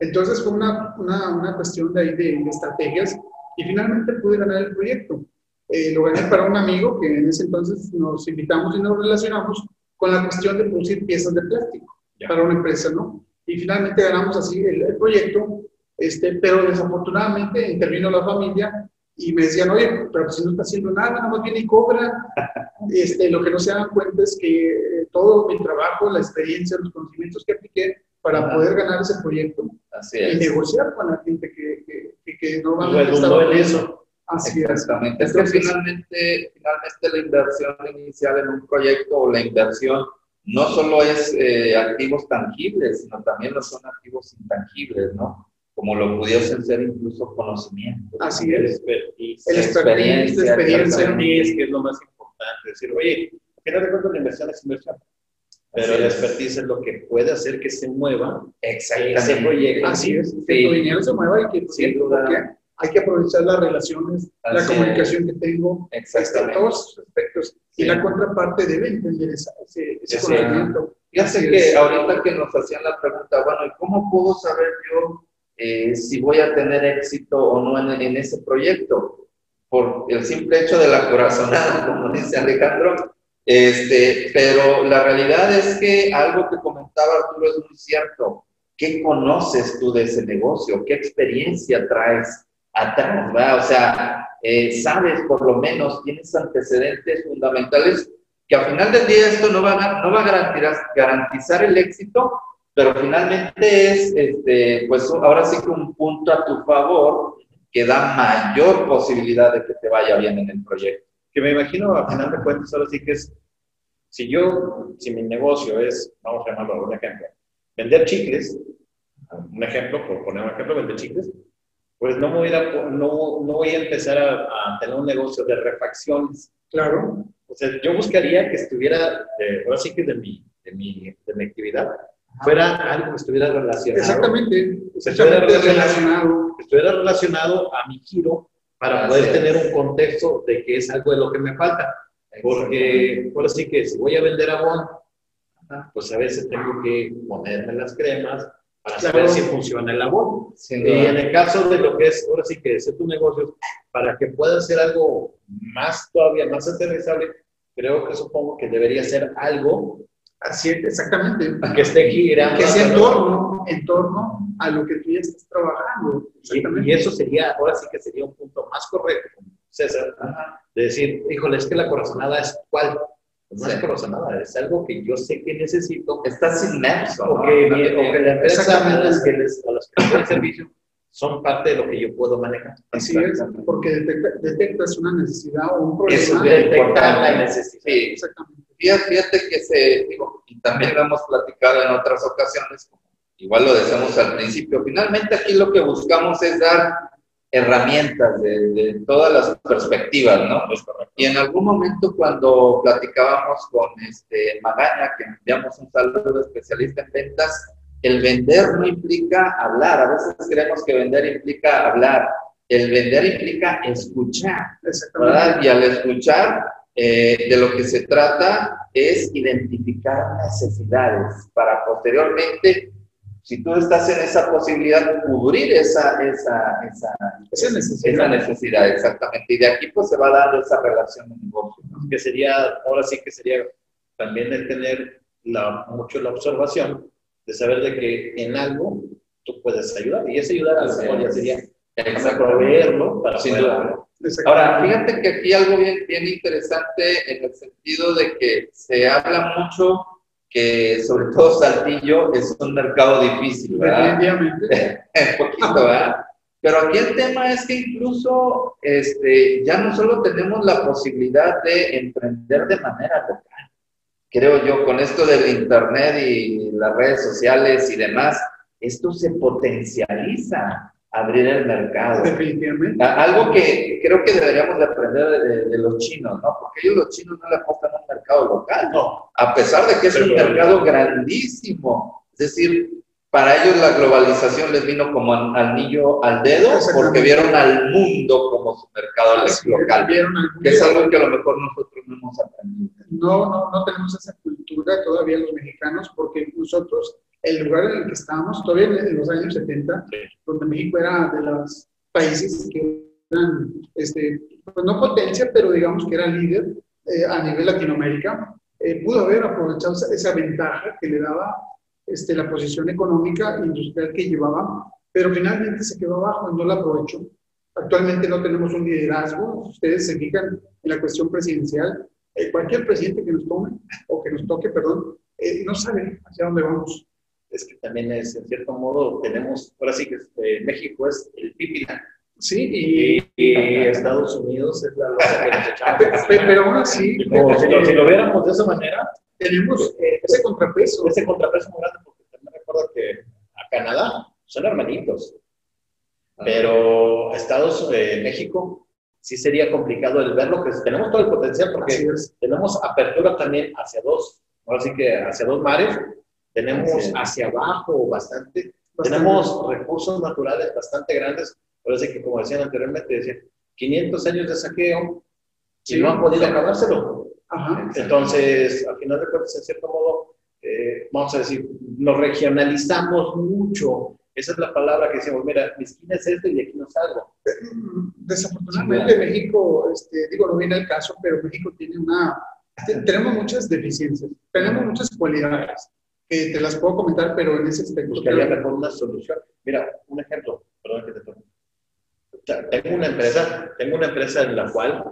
Entonces fue una, una, una cuestión de, ahí de, estrategias y finalmente pude ganar el proyecto. Eh, lo gané para un amigo que en ese entonces nos invitamos y nos relacionamos con la cuestión de producir piezas de plástico para una empresa, ¿no? Y finalmente ganamos así el, proyecto, este, pero desafortunadamente intervino la familia y me decían, oye, pero si no está haciendo nada, nada más viene y cobra. Este, lo que no se dan cuenta es que eh, todo mi trabajo, la experiencia, los conocimientos que apliqué para poder ganar ese proyecto y negociar con la gente que, que, que normalmente estaba en eso. Así Exactamente. Es que finalmente, finalmente la inversión inicial en un proyecto o la inversión no solo es eh, activos tangibles, sino también lo son activos intangibles, ¿no? Como lo pudiesen ser incluso conocimientos. Así es. Expertise, el experiencia, experiencia, que es lo más importante. Decir, oye, al final de cuentas la inversión es inversión. Pero el expertise es lo que puede hacer que se mueva ese proyecto. Así es, que tu dinero se mueva y que sin duda hay que aprovechar las relaciones, la comunicación que tengo, este, todos los aspectos. Y la contraparte debe entender ese, ese conocimiento. Fíjate que ahorita que nos hacían la pregunta, bueno, ¿y cómo puedo saber yo eh, si voy a tener éxito o no en, en, ese proyecto? Por el simple hecho de la corazonada, como dice Alejandro. Este, pero la realidad es que algo que comentaba Arturo es muy cierto. ¿Qué conoces tú de ese negocio? ¿Qué experiencia traes? atrás. O sea, eh, sabes por lo menos, tienes antecedentes fundamentales que al final del día esto no va a, no va a garantizar, garantizar el éxito, pero finalmente es, este, pues ahora sí que un punto a tu favor que da mayor posibilidad de que te vaya bien en el proyecto. Que me imagino, al final de cuentas, ahora sí que es, si yo, si mi negocio es, vamos a llamarlo un ejemplo, vender chicles, un ejemplo, por poner un ejemplo, vender chicles, pues no voy a, no, no voy a empezar a, tener un negocio de refacciones. Claro. O sea, yo buscaría que estuviera, de, ahora sí que de mi, de mi, de mi actividad, fuera algo que estuviera relacionado. Exactamente. Estuviera relacionado, estuviera relacionado a mi giro para poder tener un contexto de que es algo de lo que me falta. Porque ahora sí que si voy a vender abón, pues a veces tengo que ponerme las cremas, para saber si funciona el labor. y en el caso de lo que es, ahora sí que es tu negocio, para que pueda ser algo más todavía más aterrizable, creo que supongo que debería ser algo Así exactamente. Que esté girando. Que sea en torno, en torno a lo que tú ya estás trabajando. Y, eso sería, ahora sí que sería un punto más correcto, César, de decir, híjole, es que la corazonada es cuál no es corazonada, es algo que yo sé que necesito. Estás inmerso. O, que, o que la empresa a las que les, a las que el servicio son parte de lo que yo puedo manejar. Así es, porque detectas una necesidad o un problema. Es detectar la necesidad. Sí, exactamente. Fíjate que se, digo, y también lo hemos platicado en otras ocasiones, igual lo decíamos al principio, finalmente aquí lo que buscamos es dar herramientas de, todas las perspectivas, ¿no? Y en algún momento cuando platicábamos con este Magaña, que enviamos un saludo especialista en ventas, el vender no implica hablar, a veces creemos que vender implica hablar, el vender implica escuchar, ¿verdad? Y al escuchar, eh, de lo que se trata es identificar necesidades para posteriormente si tú estás en esa posibilidad, cubrir esa, esa, esa, esa, necesidad. necesidad. exactamente. Y de aquí pues se va dando esa relación de negocio. Que sería, ahora sí que sería también de tener la, mucho la observación de saber de que en algo tú puedes ayudar. Y ese ayudar a la memoria sería proveerlo para Sin duda. Ahora, fíjate que aquí algo bien, bien interesante en el sentido de que se habla mucho que sobre todo Saltillo es un mercado difícil, ¿verdad? Definitivamente. un poquito, ¿verdad? Pero aquí el tema es que incluso este, ya no solo tenemos la posibilidad de emprender de manera local, creo yo, con esto del Internet y las redes sociales y demás, esto se potencializa abrir el mercado. Definitivamente. Algo que creo que deberíamos de aprender de, los chinos, ¿no? Porque ellos los chinos no le apostan a un mercado local, no. A pesar de que es un mercado grandísimo. Es decir, para ellos la globalización les vino como al niño al dedo porque vieron al mundo como su mercado local. que es algo que a lo mejor nosotros no hemos aprendido. No, no, no tenemos esa cultura todavía los mexicanos porque nosotros el lugar en el que estábamos, todavía en los años 70, donde México era de los países que eran, este, pues no potencia, pero digamos que era líder eh, a nivel Latinoamérica, eh, pudo haber aprovechado esa, ventaja que le daba este, la posición económica e industrial que llevaba, pero finalmente se quedó abajo y no la aprovechó. Actualmente no tenemos un liderazgo, ustedes se fijan en la cuestión presidencial, eh, cualquier presidente que nos tome, o que nos toque, perdón, no sabe hacia dónde vamos es que también es, en cierto modo, tenemos, ahora sí que eh, México es el pipila. Sí, y, Estados Unidos es la loca que nos echamos. Pero aún así, si, lo, si, lo, viéramos de esa manera, tenemos eh, ese contrapeso. Ese contrapeso muy grande, porque también recuerdo que a Canadá son hermanitos. Pero Estados eh, México, sí sería complicado el verlo, que tenemos todo el potencial porque tenemos apertura también hacia dos, ahora sí que hacia dos mares, tenemos hacia abajo bastante, tenemos recursos naturales bastante grandes, parece que como decían anteriormente, decían 500 años de saqueo y no han podido acabárselo. Entonces, al final de cuentas, en cierto modo, eh, vamos a decir, nos regionalizamos mucho. Esa es la palabra que decimos, mira, mi esquina es esta y de aquí no salgo. Desafortunadamente México, este, digo, no viene el caso, pero México tiene una, tenemos muchas deficiencias, tenemos muchas cualidades que te las puedo comentar, pero en ese aspecto. Buscaría mejor una solución. Mira, un ejemplo, perdón que te toque. Tengo una empresa, tengo una empresa en la cual,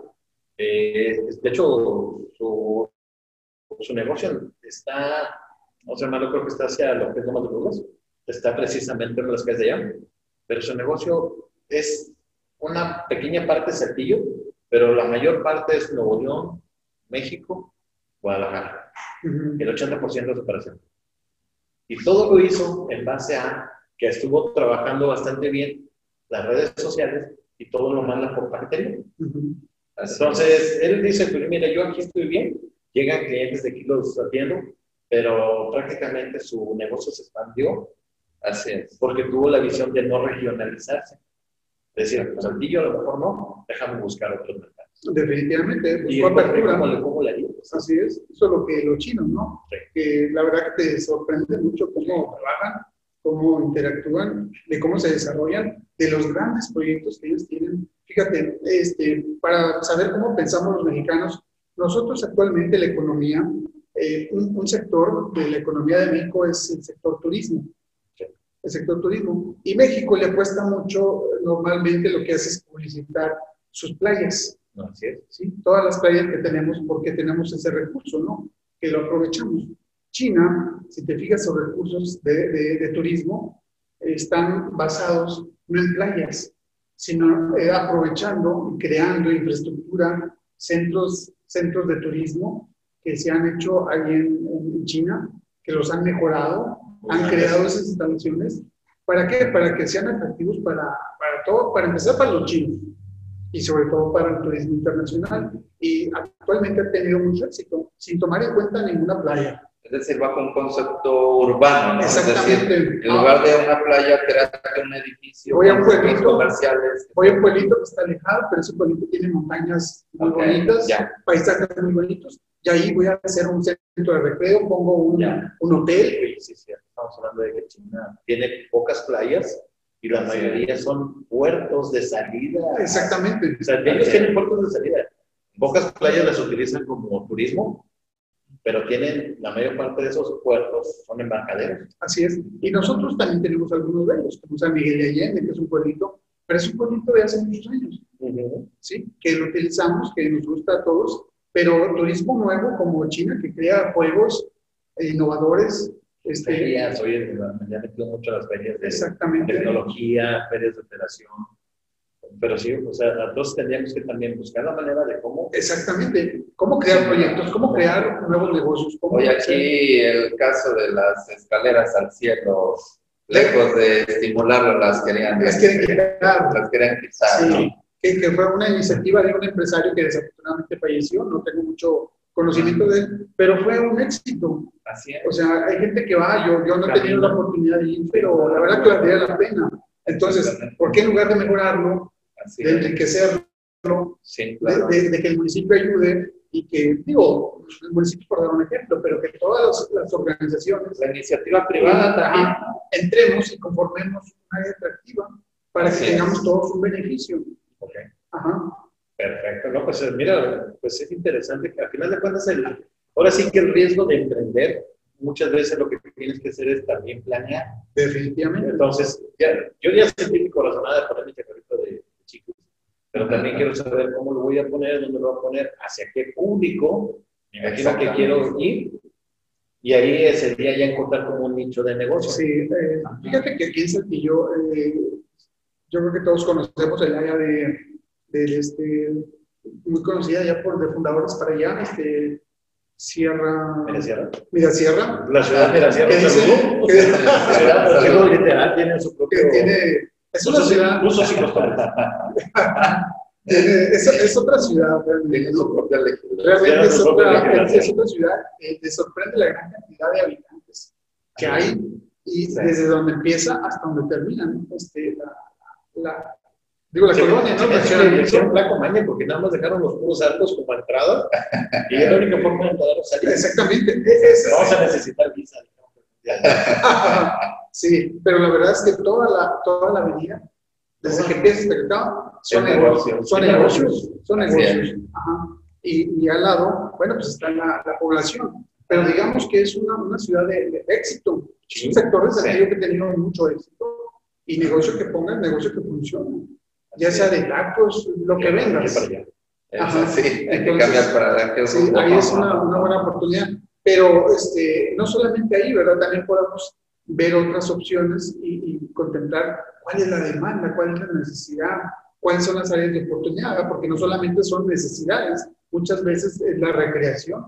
eh, de hecho, su, su negocio está, o sea, malo creo que está hacia lo que es de Burgos, está precisamente en las calles de allá, pero su negocio es una pequeña parte de Saltillo, pero la mayor parte es Nuevo León, México, Guadalajara. El 80% de su operación. Y todo lo hizo en base a que estuvo trabajando bastante bien las redes sociales y todo lo manda por paquetería. Entonces, él dice, pues mira, yo aquí estoy bien, llegan clientes de aquí los atiendo, pero prácticamente su negocio se expandió Así es. porque tuvo la visión de no regionalizarse. Es decir, pues Saltillo a lo mejor no, déjame buscar mercados. Definitivamente, pues, y apertura. ¿Cómo le, cómo le Así es, eso es lo que los chinos, ¿no? Que la verdad que te sorprende mucho cómo trabajan, cómo interactúan, de cómo se desarrollan, de los grandes proyectos que ellos tienen. Fíjate, este, para saber cómo pensamos los mexicanos, nosotros actualmente la economía, eh, un, un, sector de la economía de México es el sector turismo. El sector turismo. Y México le apuesta mucho, normalmente lo que hace es publicitar sus playas. Así es. ¿sí? Todas las playas que tenemos, porque tenemos ese recurso, ¿no? Que lo aprovechamos. China, si te fijas, sus recursos de, de, turismo están basados no en playas, sino eh, aprovechando y creando infraestructura, centros, centros de turismo que se han hecho ahí en, en China, que los han mejorado, han creado esas instalaciones ¿Para qué? Para que sean atractivos para, para todo, para empezar para los chinos y sobre todo para el turismo internacional. Y actualmente ha tenido mucho éxito, sin tomar en cuenta ninguna playa. Es decir, bajo un concepto urbano, ¿no? Exactamente. Es decir, en lugar de una playa, crear un edificio Voy a un pueblito. comerciales. Voy a un pueblito que está alejado, pero ese pueblito tiene montañas muy Ok, bonitas, ya. paisajes muy bonitos, y ahí voy a hacer un centro de recreo, pongo un, Ya. un hotel. Sí, sí, sí. Estamos hablando de que China tiene pocas playas y la mayoría son puertos de salida. Exactamente. O sea, ellos tienen puertos de salida. Pocas playas las utilizan como turismo, pero tienen la mayor parte de esos puertos son embarcaderos. Así es. Y nosotros también tenemos algunos de ellos, como San Miguel de Allende, que es un pueblito, pero es un pueblito de hace muchos años, ¿sí? Que lo utilizamos, que nos gusta a todos, pero turismo nuevo como China, que crea juegos eh, innovadores, este, Ferias, oye, me han metido mucho a las ferias de exactamente. tecnología, ferias de operación. Pero sí, o sea, nosotros tendríamos que también buscar la manera de cómo Exactamente. ¿Cómo crear proyectos? ¿Cómo crear nuevos negocios? ¿Cómo Hoy aquí el caso de las escaleras al cielo, lejos de estimularlo, las querían, Las quieren quitar. las querían quitar. Sí, ¿no? que, que fue una iniciativa de un empresario que desafortunadamente falleció, no tengo mucho conocimiento de él, pero fue un éxito. Así es. O sea, hay gente que va, yo, yo no he tenido la oportunidad de ir, pero la verdad que valdría la pena. Entonces, ¿por qué en lugar de mejorarlo, de enriquecerlo, Sí, de, claro. de- de que el municipio ayude y que, digo, el municipio por dar un ejemplo, pero que todas las, las organizaciones La iniciativa privada también. Ajá, entremos y conformemos una área atractiva para que tengamos todos un beneficio. Ok, Ajá. Perfecto, no, pues eh, mira, pues es interesante que al final de cuentas, el, ahora sí que el riesgo de emprender, muchas veces lo que tienes que hacer es también planear. Definitivamente. Entonces, ya, yo ya sentí mi corazonada poner mi chacarrito de, de chicos, pero también quiero saber cómo lo voy a poner, dónde lo voy a poner, hacia qué público, me imagino que quiero ir, y ahí sería ya encontrar como un nicho de negocio. Sí, eh, fíjate que aquí en Saltillo, eh, yo creo que todos conocemos el área de, este, muy conocida ya por de fundadores para allá, este, Sierra, la Sierra ¿Qué de dice? Salud. ¿Qué dice? La ciudad Salud, literal, tiene su propio... que tiene, es una ciudad, usos y costumbres. tiene- es, es otra ciudad realmente, Tiene ¿no? su propia legislación. Realmente Tiene es otra, legislación. es otra ciudad, eh, te sorprende la gran cantidad de habitantes que hay y desde donde empieza hasta donde termina, ¿no? Este, la, la- digo, la Sí, colonia, ¿no? sí, La hicieron placo maña porque nada más dejaron los puros arcos como entrada y es la única forma de entrar o salir. Exactamente. es- Vamos a necesitar visa. sí, pero la verdad es que toda la, toda la avenida, desde que empieza hasta acaba, son negocios, negocio. son Sí, negocios, son negocios. Ajá. Y, y al lado, bueno, pues está la, la población, pero digamos que es una, una ciudad de, de éxito. Es un sector de Sí. Saltillo que ha tenido mucho éxito y negocio que pongan, negocio que funcione, ya sea de tacos, lo que. Eso Ajá. sí, hay que Entonces, cambiar para que Sí, ahí es una, una buena oportunidad. Pero este, no solamente ahí, ¿verdad? También podemos ver otras opciones y, y contemplar cuál es la demanda, cuál es la necesidad, cuáles son las áreas de oportunidad, ¿verdad? porque no solamente son necesidades, muchas veces es la recreación.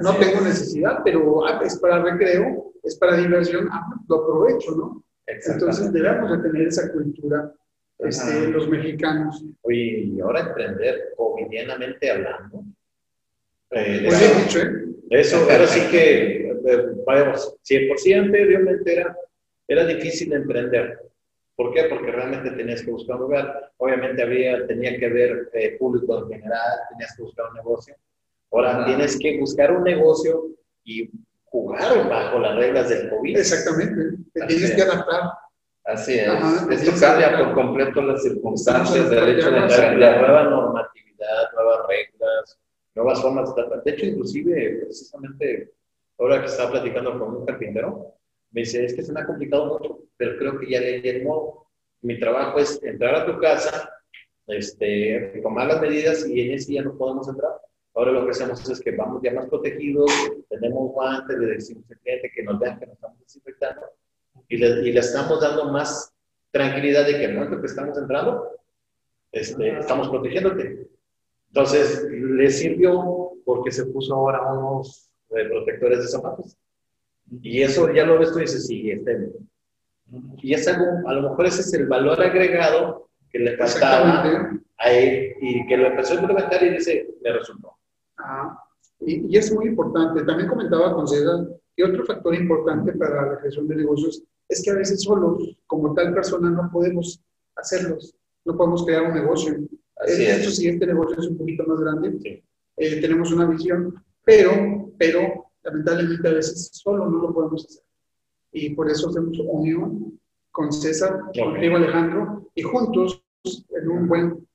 No Así tengo es. necesidad, pero ah, es para recreo, es para diversión, ah, lo aprovecho, ¿no? Entonces debemos de tener esa cultura, este, los mexicanos. Oye, y ahora emprender covidianamente hablando. eh, Pues eso- dicho, ¿eh? Eso, ahora sí que, eh, vayamos, 100% anteriormente era, era difícil emprender. ¿Por qué? Porque realmente tenías que buscar un lugar. Obviamente había, tenía que haber eh, público en general, tenías que buscar un negocio. Ahora tienes que buscar un negocio y jugar bajo las reglas del COVID. Exactamente, te tienes es. que adaptar. Así es. Ajá. Esto cambia por completo las circunstancias del hecho de La, la nueva normatividad, nuevas reglas, nuevas formas de tratar. De hecho, inclusive, precisamente, ahora que estaba platicando con un carpintero, me dice, es que se me ha complicado mucho, pero creo que ya le di el modo. Mi trabajo es entrar a tu casa, este, tomar las medidas y en ese ya no podemos entrar. Ahora lo que hacemos es que vamos ya más protegidos, tenemos guantes, le decimos al cliente que nos vean que nos estamos desinfectando y le, y le estamos dando más tranquilidad de que al momento que estamos entrando, este, estamos protegiéndote. Entonces, le sirvió porque se puso ahora unos protectores de zapatos. Y eso ya lo ves tú y dices, sí, este, y es algo, a lo mejor ese es el valor agregado que le faltaba a él y que lo empezó a implementar y dice, me resultó. Ah, y, y, es muy importante. También comentaba con César que otro factor importante para la creación de negocios es que a veces solos, como tal persona, no podemos hacerlos, no podemos crear un negocio. Así eh, Esto sí, este negocio es un poquito más grande, eh, tenemos una visión, pero, pero lamentablemente a veces solo no lo podemos hacer. Y por eso hacemos unión con César, contigo Alejandro, y juntos, en un buen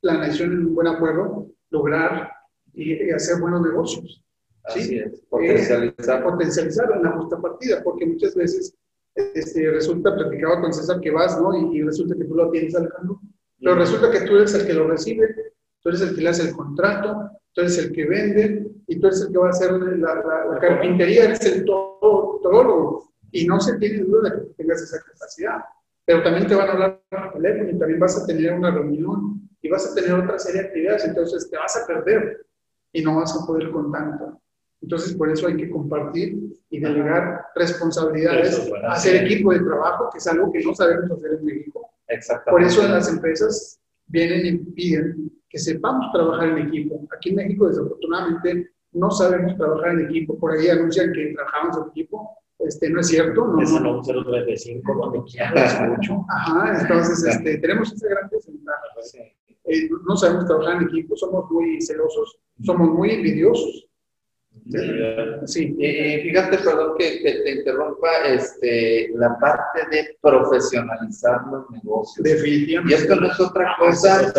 planeación, en un buen acuerdo, lograr y, hacer buenos negocios. Así es, potencializar. Eh, potencializar en la justa partida, porque muchas veces este, resulta platicado con César que vas, ¿no? Y, resulta que tú lo tienes, Alejandro, pero resulta que tú eres el que lo recibe, tú eres el que le hace el contrato, tú eres el que vende, y tú eres el que va a hacer la, carpintería, eres el todo, todo, y no se tiene duda de que tengas esa capacidad. Pero también te van a hablar por teléfono y también vas a tener una reunión y vas a tener otra serie de actividades, entonces te vas a perder y no vas a poder con tanto. Entonces, por eso hay que compartir y delegar responsabilidades, hacer equipo de trabajo, que es algo que no sabemos hacer en México. Por eso las empresas vienen y piden que sepamos trabajar en equipo. Aquí en México, desafortunadamente, no sabemos trabajar en equipo. Por ahí anuncian que trabajamos en equipo. Este, no es cierto. No, es no, 035, donde quieras, mucho. Ajá, entonces este, tenemos esa gran desventaja. Eh, no sabemos trabajar en equipo, somos muy celosos, somos muy envidiosos. Sí, eh, fíjate, perdón que, que, te interrumpa, este, la parte de profesionalizar los negocios. Definitivamente. Y esto no es otra cosa,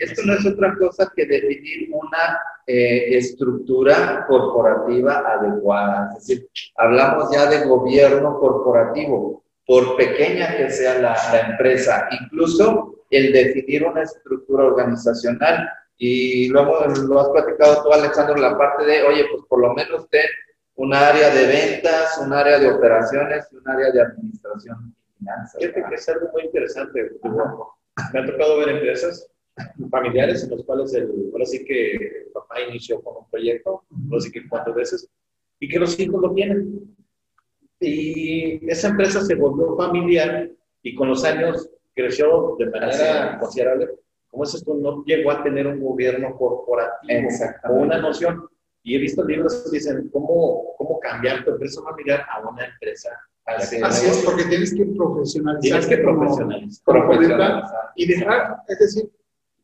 esto no es otra cosa que definir una eh, estructura corporativa adecuada. Es decir, hablamos ya de gobierno corporativo, por pequeña que sea la, la empresa, incluso el definir una estructura organizacional y luego lo has platicado tú, Alexandro, la parte de, oye, pues por lo menos ten un área de ventas, un área de operaciones y un área de administración y finanzas. Fíjate que es algo muy interesante. Me ha tocado ver empresas familiares en los cuales el, ahora sí que el papá inició con un proyecto, ahora sí que cuatro veces, y que los hijos lo tienen. Y esa empresa se volvió familiar y con los años creció de manera considerable ¿Cómo es esto? No llegó a tener un gobierno corporativo o una noción. Y he visto libros que dicen cómo, cómo cambiar tu empresa familiar a una empresa. Así, es, porque tienes que profesionalizar. Tienes que profesionalizar. y dejar, es decir,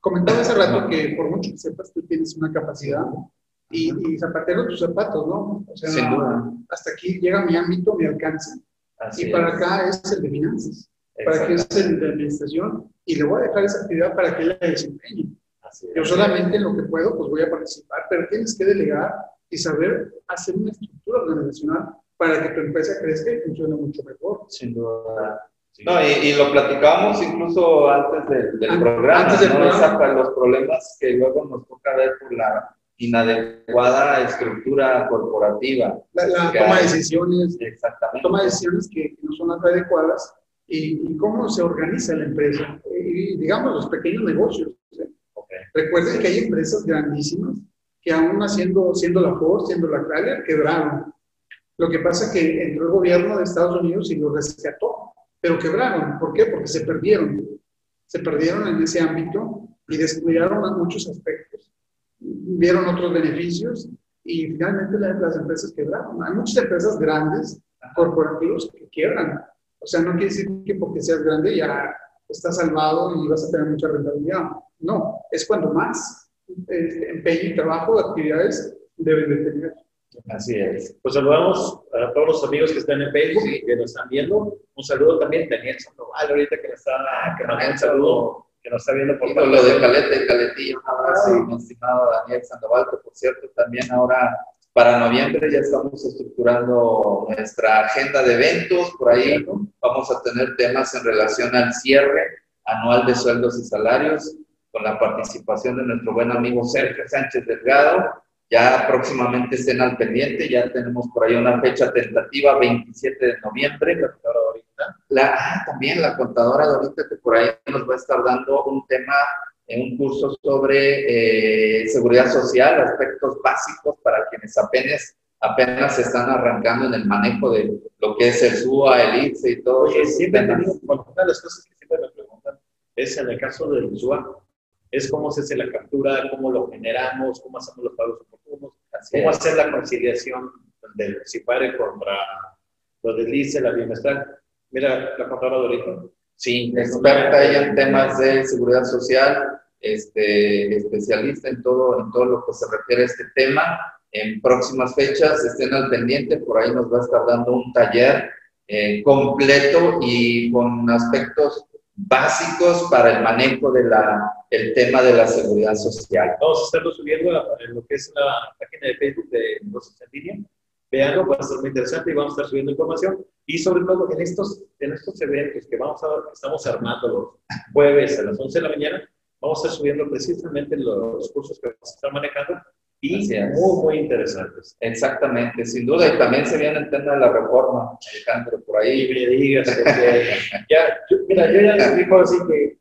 comentaba hace rato que por mucho que sepas, tú tienes una capacidad y, y zapatero tus zapatos, ¿no? O sea, hasta aquí llega mi ámbito, mi alcance. y para acá es el de finanzas, para que es el de administración y le voy a dejar esa actividad para que él la desempeñe. Yo solamente en lo que puedo, pues voy a participar, pero tienes que delegar y saber hacer una estructura organizacional para que tu empresa crezca y funcione mucho mejor. Sin duda. No, y, lo platicábamos incluso antes del, programa, antes del programa. los problemas que luego nos toca ver por la inadecuada estructura corporativa. La, toma de decisiones, Exactamente. toma de decisiones que, no son las adecuadas y, cómo se organiza la empresa. Y digamos, los pequeños negocios. Recuerden que hay empresas grandísimas que aún haciendo, siendo la Ford, siendo la Chrysler, quebraron. Lo que pasa es que entró el gobierno de Estados Unidos y lo rescató, pero quebraron. ¿Por qué? Porque se perdieron. Se perdieron en ese ámbito y descuidaron muchos aspectos. Vieron otros beneficios y finalmente las, empresas quebraron. Hay muchas empresas grandes, corporativos, que quiebran o sea, no quiere decir que porque seas grande ya estás salvado y vas a tener mucha rentabilidad. No, es cuando más eh, empeño y trabajo, actividades deben de tener. Así es. Pues saludamos a todos los amigos que están en Facebook y que nos están viendo. Un saludo también de Daniel Sandoval, ahorita que nos está, que nos un saludo, que nos está viendo por todo. Lo de Calete, Caletillo, un abrazo, mi estimado Daniel Sandoval, que por cierto también ahora para noviembre ya estamos estructurando nuestra agenda de eventos, por ahí vamos a tener temas en relación al cierre anual de sueldos y salarios, con la participación de nuestro buen amigo Sergio Sánchez Delgado. Ya próximamente estén al pendiente, ya tenemos por ahí una fecha tentativa, 27 de noviembre. La contadora Dorita. La, ah, también la contadora Dorita, que por ahí nos va a estar dando un tema en un curso sobre eh, seguridad social, aspectos básicos para quienes apenas, apenas se están arrancando en el manejo de lo que es el SUA, el ICE y todo. Oye, siempre bueno, una de las cosas que siempre me preguntan es en el caso del SUA, es cómo se hace la captura, cómo lo generamos, cómo hacemos los pagos oportunos, cómo hacer la conciliación del CIPARE contra lo del ICE, la bimestral. Mira, la contadora Dorito. Sí, experta ella en temas de seguridad social, este, especialista en todo, en todo lo que se refiere a este tema. En próximas fechas estén al pendiente, por ahí nos va a estar dando un taller eh, completo y con aspectos básicos para el manejo del el tema de la seguridad social. Vamos a estarlo subiendo en lo que es la página de Facebook de Negocios en Línea. Veanlo, va a ser muy interesante y vamos a estar subiendo información. Y sobre todo en estos, en estos eventos que vamos a, estamos armando los jueves a las 11 de la mañana, vamos a estar subiendo precisamente los cursos que vamos a estar manejando y muy, muy interesantes. Exactamente, sin duda. Y también se viene el tema de la reforma, Alejandro, por ahí. me digas, ya, mira, yo ya les digo así que,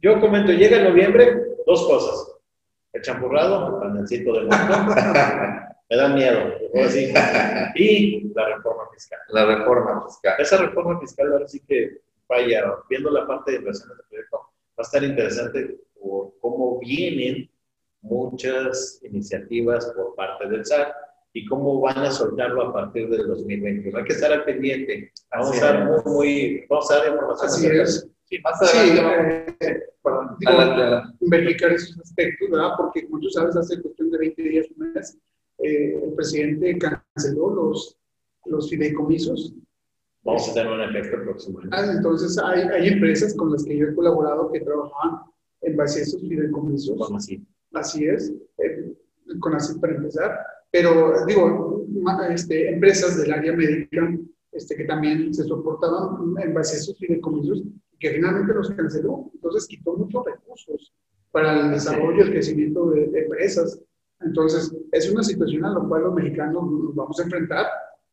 yo comento, llega noviembre, dos cosas. El champurrado, el panelcito de mundo, me da miedo, así, y la reforma fiscal. La reforma fiscal. Esa reforma fiscal, ahora sí que, vaya, viendo la parte de inversiones del proyecto, va a estar interesante por cómo vienen muchas iniciativas por parte del SAT y cómo van a soltarlo a partir del 2021. Hay que estar al pendiente. Vamos a dar muy, muy, vamos a dar información. Así es. Sí, más adelante. Sí, eh, verificar esos aspectos, ¿verdad? Porque como tú sabes, hace cuestión de 20 días, un mes, eh, el presidente canceló los, los fideicomisos. Vamos a tener un efecto próximo. Ah, entonces, hay, hay empresas con las que yo he colaborado que trabajaban en base a esos fideicomisos. Vamos así así es, eh, con así para empezar, pero digo, este, empresas del área médica este, que también se soportaban en base a esos fideicomisos y que finalmente los canceló, entonces quitó muchos recursos para el desarrollo y el crecimiento de, empresas. Entonces, es una situación a la cual los mexicanos nos vamos a enfrentar.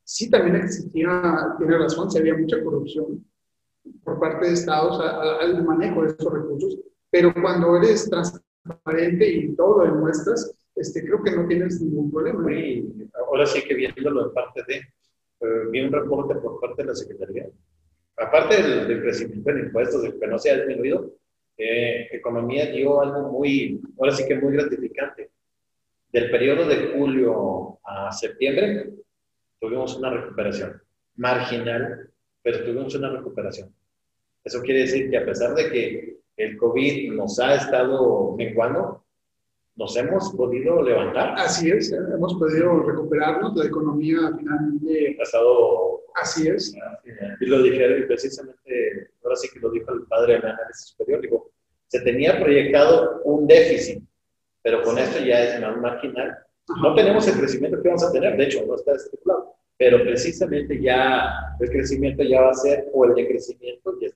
Sí, también existía, tiene razón, si había mucha corrupción por parte de estados al manejo de esos recursos, pero cuando eres transparente, y todo lo demuestras, este, creo que no tienes ningún problema. Y ahora sí que viéndolo de parte de, eh, vi un reporte por parte de la Secretaría. Aparte del, crecimiento de impuestos, que no se ha disminuido, eh, Economía dio algo muy, ahora sí que muy gratificante. Del periodo de julio a septiembre, tuvimos una recuperación marginal, pero tuvimos una recuperación. Eso quiere decir que a pesar de que el COVID nos ha estado menguando, nos hemos podido levantar. Así es, hemos podido recuperarnos, la economía finalmente ha estado... Así es. Y lo dije precisamente, ahora sí que lo dijo el padre del análisis superior, digo, se tenía proyectado un déficit, pero con esto ya es más marginal. No tenemos el crecimiento que vamos a tener, de hecho, no está estipulado, pero precisamente ya el crecimiento ya va a ser, o el decrecimiento ya es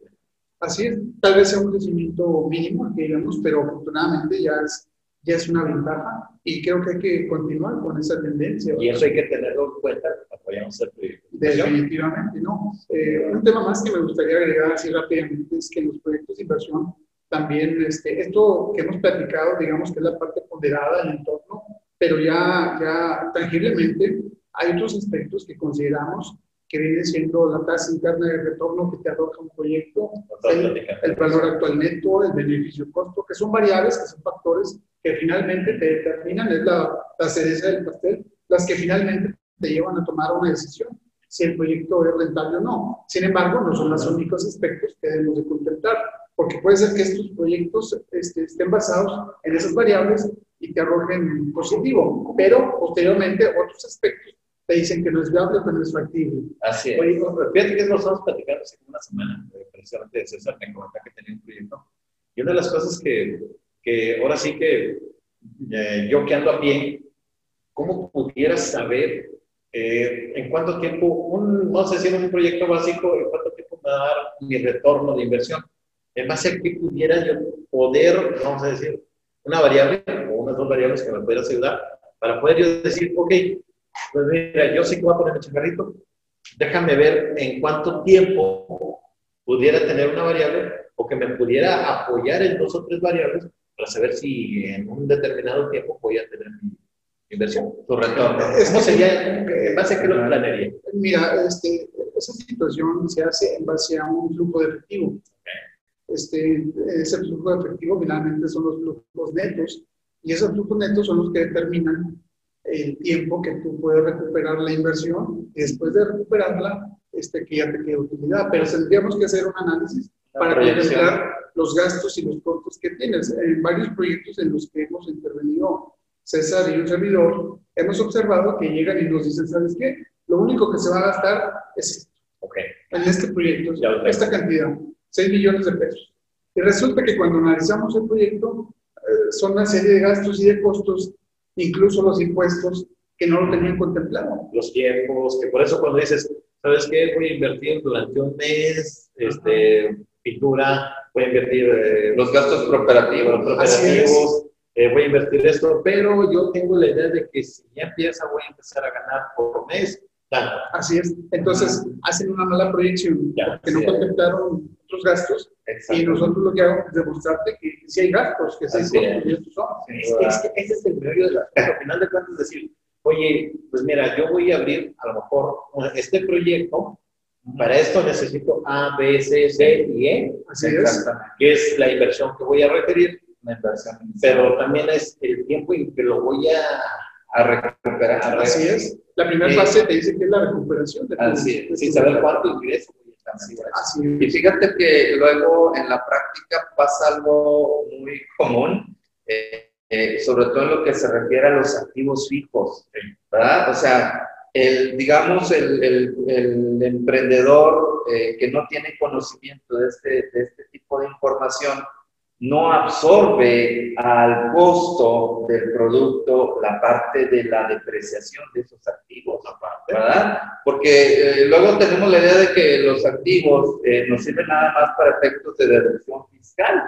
Así es, tal vez sea un crecimiento mínimo, digamos, pero afortunadamente ya es, ya es una ventaja y creo que hay que continuar con esa tendencia. Y eso hay que tenerlo en cuenta apoyamos el proyecto. Definitivamente, ¿no? Eh, un tema más que me gustaría agregar así rápidamente es que los proyectos de inversión también, este, esto que hemos platicado, digamos que es la parte ponderada del entorno, pero ya, ya tangiblemente hay otros aspectos que consideramos que viene siendo la tasa interna de retorno que te arroja un proyecto, el, valor actual neto, el beneficio costo, que son variables, que son factores que finalmente te determinan, es la, la cereza del pastel, las que finalmente te llevan a tomar una decisión si el proyecto es rentable o no. Sin embargo, no son los únicos aspectos que debemos de contemplar, porque puede ser que estos proyectos este, estén basados en esas variables y te arrojen positivo, pero posteriormente otros aspectos te dicen que no es viable, pero no es factible. Así es. Oye, fíjate que nos estamos platicando hace una semana, eh, precisamente de César me comentaba que tenía un proyecto. Y una de las cosas que, que ahora sí que eh, yo que ando a pie, ¿cómo pudieras saber eh, en cuánto tiempo, un, vamos a decir, un proyecto básico, en cuánto tiempo me va a dar mi retorno de inversión? En base a qué pudiera yo poder, vamos a decir, una variable o unas dos variables que me pudieras ayudar para poder yo decir, ok, pues mira, yo sí que voy a poner el changarrito. Déjame ver en cuánto tiempo pudiera tener una variable o que me pudiera apoyar en dos o tres variables para saber si en un determinado tiempo voy a tener mi, inversión. Tu retorno. ¿Cómo sería? ¿En base a qué lo planearía? Mira, este, esa situación se hace en base a un flujo de efectivo. Este, ese flujo de efectivo finalmente son los flujos netos y esos flujos netos son los que determinan el tiempo que tú puedes recuperar la inversión y después de recuperarla, este, que ya te quede utilidad. Pero tendríamos que hacer un análisis para contemplar los gastos y los costos que tienes. En varios proyectos en los que hemos intervenido César y un servidor, hemos observado que llegan y nos dicen, ¿sabes qué? Lo único que se va a gastar es. Okay. En este proyecto, esta cantidad, 6 millones de pesos. Y resulta que cuando analizamos el proyecto, eh, son una serie de gastos y de costos, incluso los impuestos, que no lo tenían contemplado. Los tiempos, que por eso cuando dices, ¿sabes qué? Voy a invertir durante un mes, este, pintura, voy a invertir eh, los gastos preparativos, preparativos eh, voy a invertir esto, pero yo tengo la idea de que si ya empieza, voy a empezar a ganar por mes. Tanto. Así es. Entonces, hacen una mala proyección que no contemplaron otros gastos y nosotros lo que hago es demostrarte que sí hay gastos, que sí hay costos son. Es, que ese es el medio de la Al final de cuentas, es decir, oye, pues mira, yo voy a abrir a lo mejor este proyecto, para esto necesito A, B, C, D y E, Así es. que es la inversión que voy a requerir, pero también es el tiempo en que lo voy a, a recuperar. Así es. La primera fase te dice que es la recuperación. De así es, sin saber cuánto ingreso. Y fíjate que luego en la práctica pasa algo muy común, eh, eh, sobre todo en lo que se refiere a los activos fijos, ¿verdad? O sea, digamos, el, el, el emprendedor eh, que no tiene conocimiento de este, de este tipo de información, no absorbe al costo del producto la parte de la depreciación de esos activos, ¿verdad? Porque eh, luego tenemos la idea de que los activos eh, nos sirven nada más para efectos de deducción fiscal,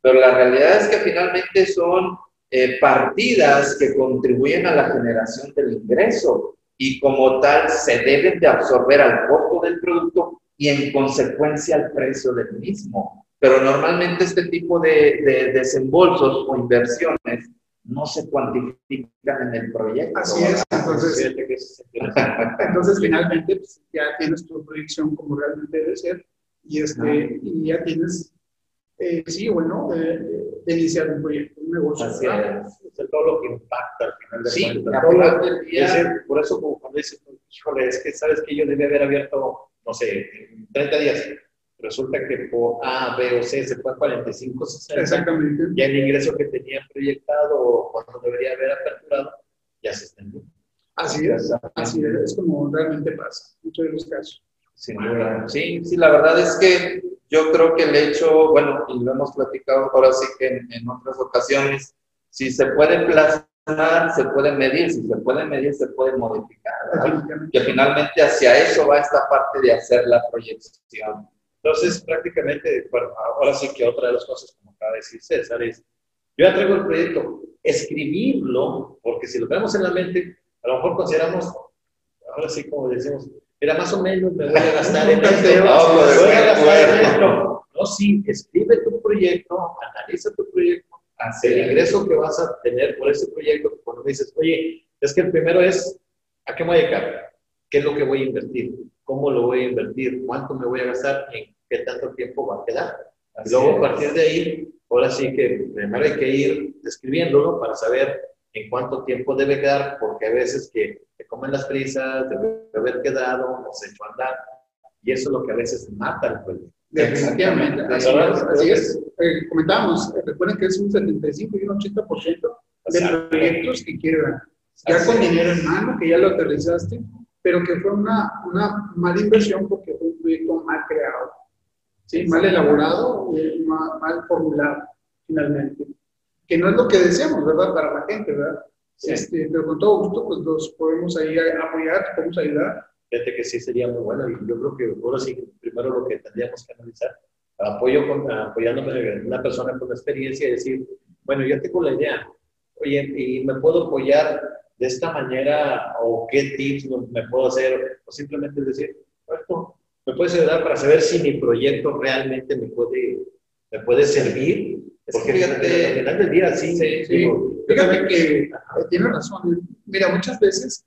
pero la realidad es que finalmente son eh, partidas que contribuyen a la generación del ingreso y como tal se deben de absorber al costo del producto y en consecuencia al precio del mismo pero normalmente este tipo de, desembolsos o inversiones no se cuantifican en el proyecto. Así es, entonces, entonces finalmente pues, ya tienes tu proyección como realmente debe ser y, este, y ya tienes, eh, sí, bueno, de, iniciar un proyecto, un negocio. Así es, todo lo que impacta al final de sí, cuentas. por eso como cuando dices, híjole, es que sabes que yo debía haber abierto, no sé, 30 días resulta que por A, B o C se fue a 45, 60. Exactamente. Ya el ingreso que tenía proyectado o cuando debería haber aperturado, ya se extendió. Así es, así es, es como realmente pasa, en muchos de los casos. Sí, sí, la verdad es que yo creo que el hecho, bueno, y lo hemos platicado ahora sí que en, en otras ocasiones, si se puede plasmar, se puede medir, si se puede medir, se puede modificar. Que finalmente hacia eso va esta parte de hacer la proyección. Entonces, prácticamente, bueno, ahora sí que otra de las cosas, como acaba de decir César, es, yo ya traigo el proyecto, escribirlo, porque si lo tenemos en la mente, a lo mejor consideramos, ahora sí como decimos, era más o menos me voy a gastar en esto, no, me voy a gastar en esto. No, sí, escribe tu proyecto, analiza tu proyecto, el ingreso que vas a tener por ese proyecto, cuando dices, oye, es que el primero es, ¿a qué me voy a dedicar? ¿Qué es lo que voy a invertir? ¿Cómo lo voy a invertir? ¿Cuánto me voy a gastar? ¿En qué tanto tiempo va a quedar. y luego, a partir de ahí, ahora sí que primero hay que ir describiéndolo para saber en cuánto tiempo debe quedar, porque a veces que te comen las prisas, debe haber quedado, no se echó a andar, y eso es lo que a veces mata el proyecto. Efectivamente, así, es. Eh, comentábamos, recuerden que es un 75 y un 80% de proyectos que quieran, ya con dinero en mano, que ya lo aterrizaste, pero que fue una, una mala inversión porque fue un proyecto mal creado. ¿Sí? mal elaborado, mal, mal, formulado, finalmente. Que no es lo que deseamos, ¿verdad? Para la gente, ¿verdad? Este, pero con todo gusto, pues los podemos ahí apoyar, podemos ayudar. Fíjate que sí sería muy bueno y yo creo que ahora sí, primero lo que tendríamos que analizar, apoyo con, apoyándome de una persona con experiencia y decir, bueno, yo tengo la idea, oye, y me puedo apoyar de esta manera o qué tips me puedo hacer o simplemente decir, esto me puedes ayudar para saber si mi proyecto realmente me puede, me puede servir. Porque fíjate, al final del día, sí. sí, sí. Fíjate que eh, tiene razón. Mira, muchas veces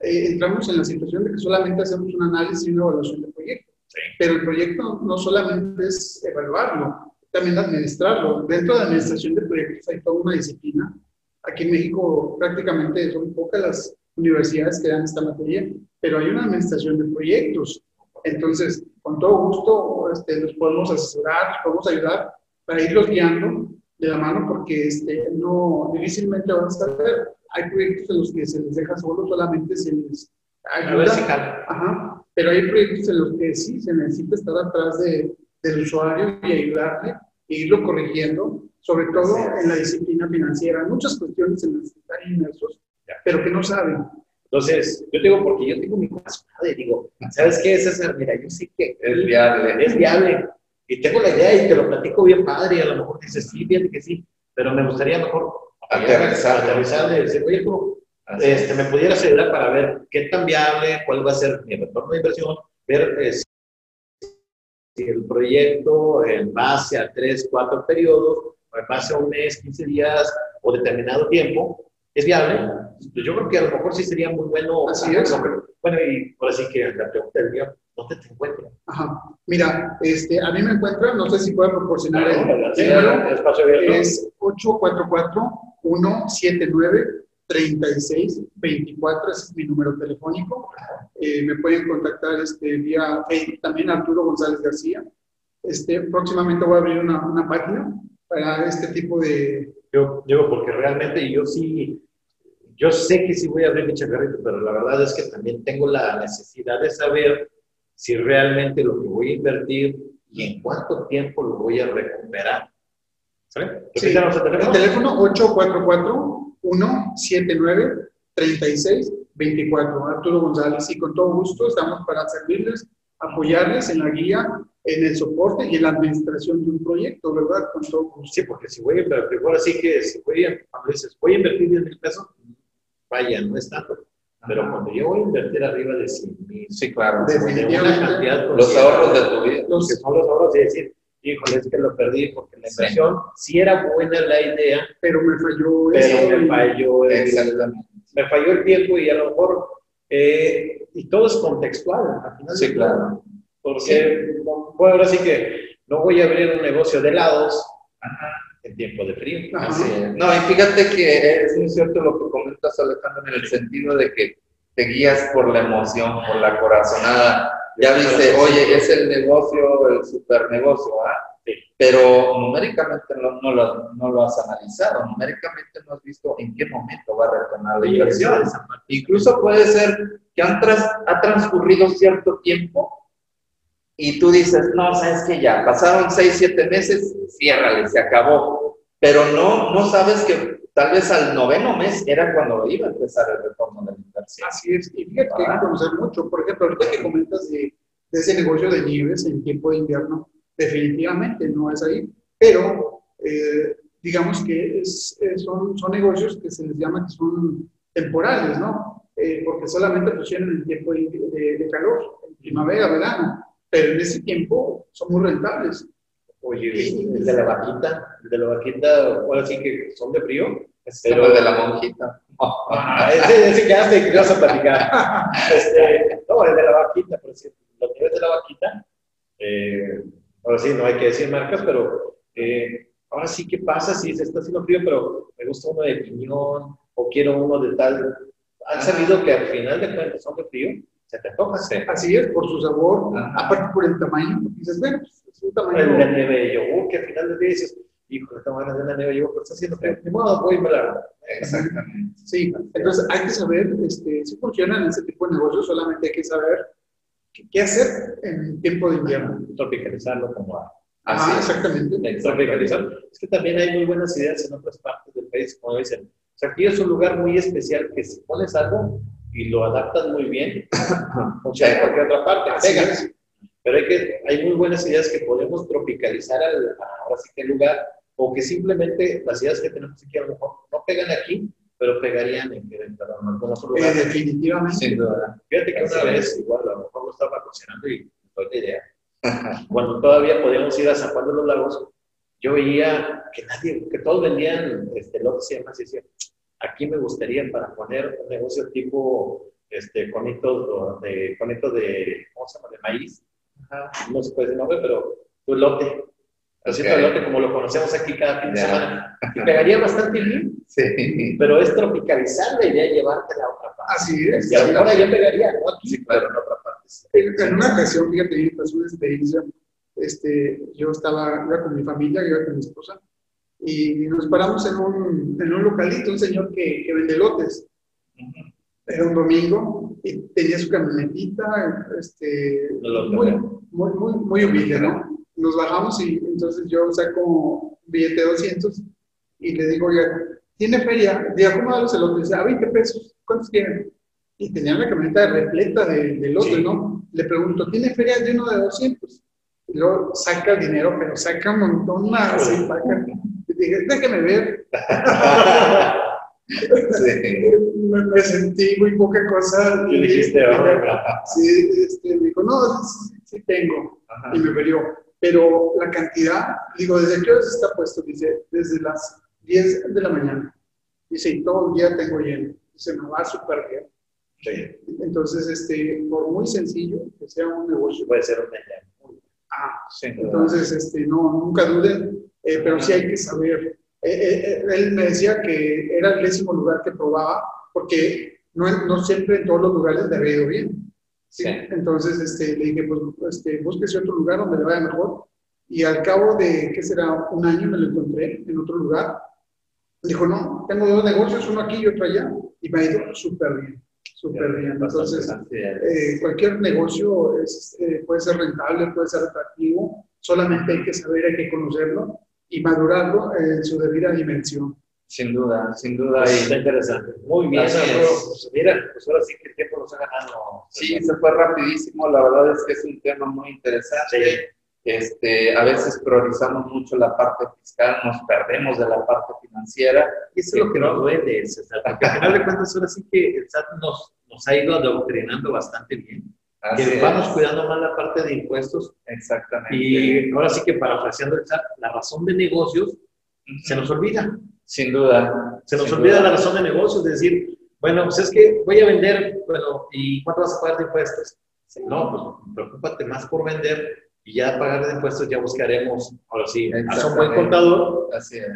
eh, entramos en la situación de que solamente hacemos un análisis y una evaluación del proyecto. Pero el proyecto no solamente es evaluarlo, también administrarlo. Dentro de la administración de proyectos hay toda una disciplina. Aquí en México prácticamente son pocas las universidades que dan esta materia, pero hay una administración de proyectos. Entonces, con todo gusto, este, los podemos asesorar, los podemos ayudar para irlos guiando de la mano, porque este, no, difícilmente van a saber. Hay proyectos en los que se les deja solo, solamente se les ayuda. Ajá. Pero hay proyectos en los que sí se necesita estar atrás de, del usuario y ayudarle e irlo corrigiendo, sobre todo en la disciplina financiera. Hay muchas cuestiones en las que están inmersos, pero que no saben. Entonces, yo digo, porque yo tengo mi corazón y digo, ¿sabes qué es César? Mira, yo sé que es viable. Es viable. Y tengo la idea y te lo platico bien padre y a lo mejor dices, sí, fíjate que sí, pero me gustaría mejor aterrizar, aterrizar de decir, oye, tú, este, me pudieras ayudar para ver qué tan viable, cuál va a ser mi retorno de inversión, ver eh, si el proyecto en base a tres, cuatro periodos, o en base a un mes, 15 días o determinado tiempo, es viable, pues yo creo que a lo mejor sí sería muy bueno. Así es. Bueno, y por así que la pregunta del día, ¿dónde te encuentras? Ajá. Mira, este, a mí me encuentran, no sé si puedo proporcionar el, número, espacio abierto. Es 844-179-3624, ese es mi número telefónico. Eh, me pueden contactar este, vía Facebook también, Arturo González García. Este, próximamente voy a abrir una, una página para este tipo de... Yo digo, porque realmente yo sí yo sé que sí voy a abrir mi chacarrito, pero la verdad es que también tengo la necesidad de saber si realmente lo que voy a invertir y en cuánto tiempo lo voy a recuperar. ¿Sabes? Sí. el teléfono? El teléfono 844-179-3624. Arturo González. Y con todo gusto estamos para servirles, apoyarles en la guía, en el soporte y en la administración de un proyecto, ¿verdad? Con todo gusto. Sí, porque si voy a invertir, ahora sí que si voy a, a veces voy a invertir 10 mil pesos, vaya, no es tanto. Pero cuando yo voy a invertir arriba de 100 mil, sí, claro, de una cantidad los ahorros de tu vida, los que son los ahorros, y decir, híjole, es que lo perdí porque la inversión sí, era buena la idea, pero me falló pero me falló el, me falló el tiempo y a lo mejor, eh, y todo es contextual, al final. Sí, claro. Porque, bueno, ahora sí que no voy a abrir un negocio de helados, Ajá en tiempo de frío. No, y fíjate que es muy cierto lo que comentas, Alejandro, en el sentido de que te guías por la emoción, por la corazonada. Ya dice, oye, es el negocio, el super negocio, ¿ah? Pero numéricamente no, no, lo, no, lo, has analizado, numéricamente no has visto en qué momento va a retornar la inversión. Incluso puede ser que han ha transcurrido cierto tiempo y tú dices, no, sabes que ya, pasaron seis, siete meses, ciérrale, se acabó. Pero no, no sabes que tal vez al noveno mes era cuando iba a empezar el retorno de la inversión. Así es, y fíjate que hay que conocer mucho. Por ejemplo, ahorita que comentas de, de, ese negocio de nieves en tiempo de invierno, definitivamente no es ahí, pero eh, digamos que es, son, son negocios que se les llama que son temporales, ¿no? Eh, porque solamente funcionan en tiempo de, de, de calor, en primavera, verano pero en ese tiempo son muy rentables. Oye, el de la vaquita, el de la vaquita, ahora sí que son de frío, pero el de la monjita. Ah, ese, ese quedaste que vas a platicar. este, no, el de la vaquita, por cierto, los niveles de la vaquita, eh, ahora sí, no hay que decir marcas, pero eh, ahora sí, ¿qué pasa si se está haciendo frío, pero me gusta uno de piñón o quiero uno de tal? ¿Han sabido que al final de cuentas son de frío? Se te toca. Así es, por su sabor, aparte por el tamaño, dices, bueno, pues, es un tamaño. El de nieve de yogur, que al final del día dices, hijo, el tamaño de la nieve de yogur, pero está haciendo frío, ni modo, voy a la Exactamente. Sí, entonces hay que saber este, si funcionan ese tipo de negocios, solamente hay que saber qué, hacer en tiempo de invierno. Tropicalizarlo como a. Así, ah, exactamente. Tropicalizar. Es que también hay muy buenas ideas en otras partes del país, como dicen. O sea, aquí es un lugar muy especial que si pones algo, y lo adaptas muy bien, o sea, en cualquier otra parte, pegas. Pero hay, que, hay muy buenas ideas que podemos tropicalizar al, ahora sí que lugar, o que simplemente las ideas que tenemos aquí a lo mejor no pegan aquí, pero pegarían en, en, en algunos lugares. Eh, definitivamente. Sin duda. Fíjate que una vez, igual, a lo mejor lo estaba cocinando y no la idea. Cuando todavía podíamos ir a San Juan de los Lagos, yo veía que nadie, que todos vendían este, lotes y demás, y decía, aquí me gustaría para poner un negocio tipo este, conitos de, conitos de, ¿cómo se llama? De maíz. No se puede decir nombre, pero un lote. Haciendo okay. lote como lo conocemos aquí cada fin de semana. Y pegaría bastante bien. Sí. Pero es tropicalizar la idea y llevarte a la otra parte. Así es. Y ahora ya pegaría, no aquí, sí, claro, en otra parte. En, en una ocasión, fíjate, pasó una experiencia. Este, yo estaba, iba con mi familia, iba con mi esposa, y nos paramos en un, en un localito, un señor que, que vende lotes. Uh -huh. Era un domingo y tenía su camionetita, este, muy, muy, muy, muy humilde, ¿no? Nos bajamos y entonces yo saco un billete de 200 y le digo, oiga, ¿tiene feria? Diga, ¿cómo da los elotes? A 20 pesos, ¿cuántos quieren? Y tenía una camioneta repleta de, de lotes, sí. ¿no? Le pregunto, ¿tiene feria de uno de 200? Y luego saca el dinero, pero saca un montón más y paga. Dije, déjeme ver. sí. me, me, sentí muy poca cosa. Y dijiste, oh, sí, este, me dijo, no, sí, sí tengo. Ajá. Y me peleó. Pero la cantidad, digo, ¿desde qué hora está puesto? Dice, desde las 10 de la mañana. Dice, y todo el día tengo lleno. Dice, me va súper bien. Sí. Entonces, este, por muy sencillo que sea un negocio. Puede ser un negocio. Ah, sí, entonces, este, no, nunca duden, eh, pero sí hay que saber. Eh, eh, él me decía que era el décimo lugar que probaba, porque no, no siempre en todos los lugares le había ido bien. ¿sí? Sí. Entonces este, le dije, pues este, búsquese otro lugar donde le vaya mejor. Y al cabo de, ¿qué será? Un año me lo encontré en otro lugar. Dijo, no, tengo dos negocios, uno aquí y otro allá. Y me ha ido súper bien, súper bien. Entonces, eh, cualquier negocio es, eh, puede ser rentable, puede ser atractivo. Solamente hay que saber, hay que conocerlo y madurarlo en su debida dimensión. Sin duda, sin duda. Y... Está interesante. Muy bien. Pues, mira, pues ahora sí que el tiempo nos ha ganado. Sí, se fue rapidísimo. La verdad es que es un tema muy interesante. Sí. Este, a veces priorizamos mucho la parte fiscal, nos perdemos de la parte financiera. Y eso es lo que nos duele, César, porque al final de cuentas ahora sí que el SAT nos, nos ha ido adoctrinando bastante bien. Así que es. vamos cuidando más la parte de impuestos. Exactamente. Y ahora sí que parafraseando el SAT, la razón de negocios uh -huh. se nos olvida. Sin duda. Se nos sin olvida duda. la razón de negocios, es decir, bueno, pues es que voy a vender, bueno, ¿y cuánto vas a pagar de impuestos? Sí. No, pues preocúpate más por vender y ya pagar de impuestos ya buscaremos, ahora sí, haz un buen contador. Así es.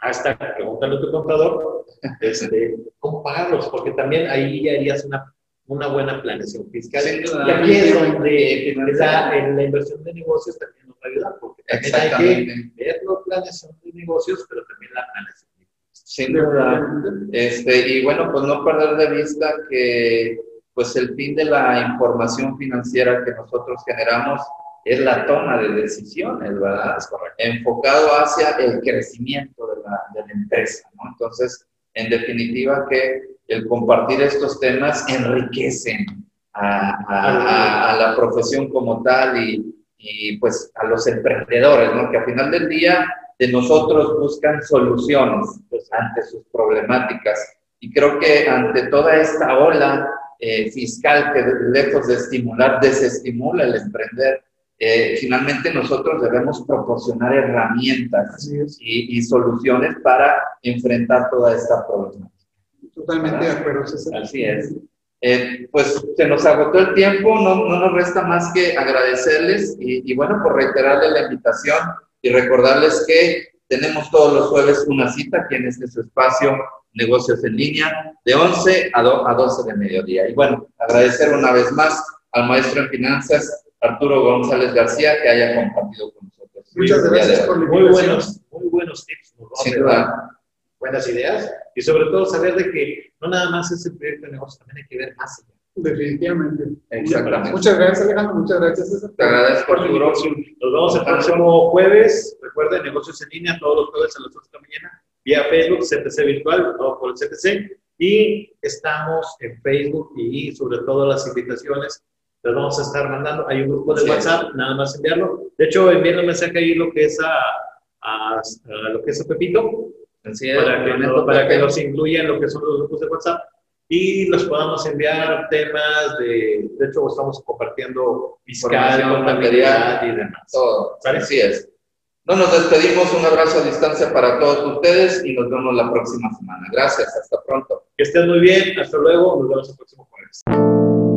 Hasta pregúntale a tu contador este, cómo pagarlos, porque también ahí ya harías una, una buena planeación fiscal. Sí, y aquí es donde la, en la inversión de negocios también nos va a ayudar, porque también hay que ver la planeación de negocios, pero también la planeación Sin duda. Este, y bueno, pues no perder de vista que pues el fin de la información financiera que nosotros generamos es la toma de decisiones, ¿verdad? Es correcto. Enfocado hacia el crecimiento de la, de la empresa, ¿no? Entonces, en definitiva, que el compartir estos temas enriquecen a, a, a la profesión como tal y, y, pues a los emprendedores, ¿no? Que al final del día de nosotros buscan soluciones pues, ante sus problemáticas. Y creo que ante toda esta ola eh, fiscal que lejos de estimular, desestimula el emprender, eh, finalmente nosotros debemos proporcionar herramientas y, y, soluciones para enfrentar toda esta problemática. Totalmente de acuerdo, César. Así es. Eh, pues se nos agotó el tiempo, no, no, nos resta más que agradecerles y, y bueno, por reiterarles la invitación y recordarles que tenemos todos los jueves una cita aquí en este su espacio, negocios en línea, de 11 a, do, a 12 de mediodía. Y bueno, agradecer una vez más al maestro en finanzas, Arturo González García, que haya compartido con nosotros. Muchas gracias por la muy buenos, muy buenos tips. Nos Sin duda. Buenas ideas y sobre todo saber de que no nada más es el proyecto de negocio, también hay que ver más allá. Definitivamente. Exactamente. Muchas gracias, Alejandro. Muchas gracias, César. Te agradezco, Arturo. Nos vemos el próximo jueves. Recuerden, negocios en línea todos los jueves a las 8 de la mañana, vía Facebook, CTC Virtual, todo por el CTC. Y estamos en Facebook y sobre todo las invitaciones las vamos a estar mandando. Hay un grupo de sí. WhatsApp, nada más enviarlo. De hecho, envíen un mensaje ahí lo que es a, a, a lo que es a Pepito, Así es, para, que, no, para que nos incluya en lo que son los grupos de WhatsApp y los podamos enviar temas de, de hecho estamos compartiendo fiscal, material y demás. Todo, ¿Sale? así es. No nos despedimos, un abrazo a distancia para todos ustedes y nos vemos la próxima semana. Gracias, hasta pronto. Que estén muy bien, hasta luego, nos vemos el próximo jueves.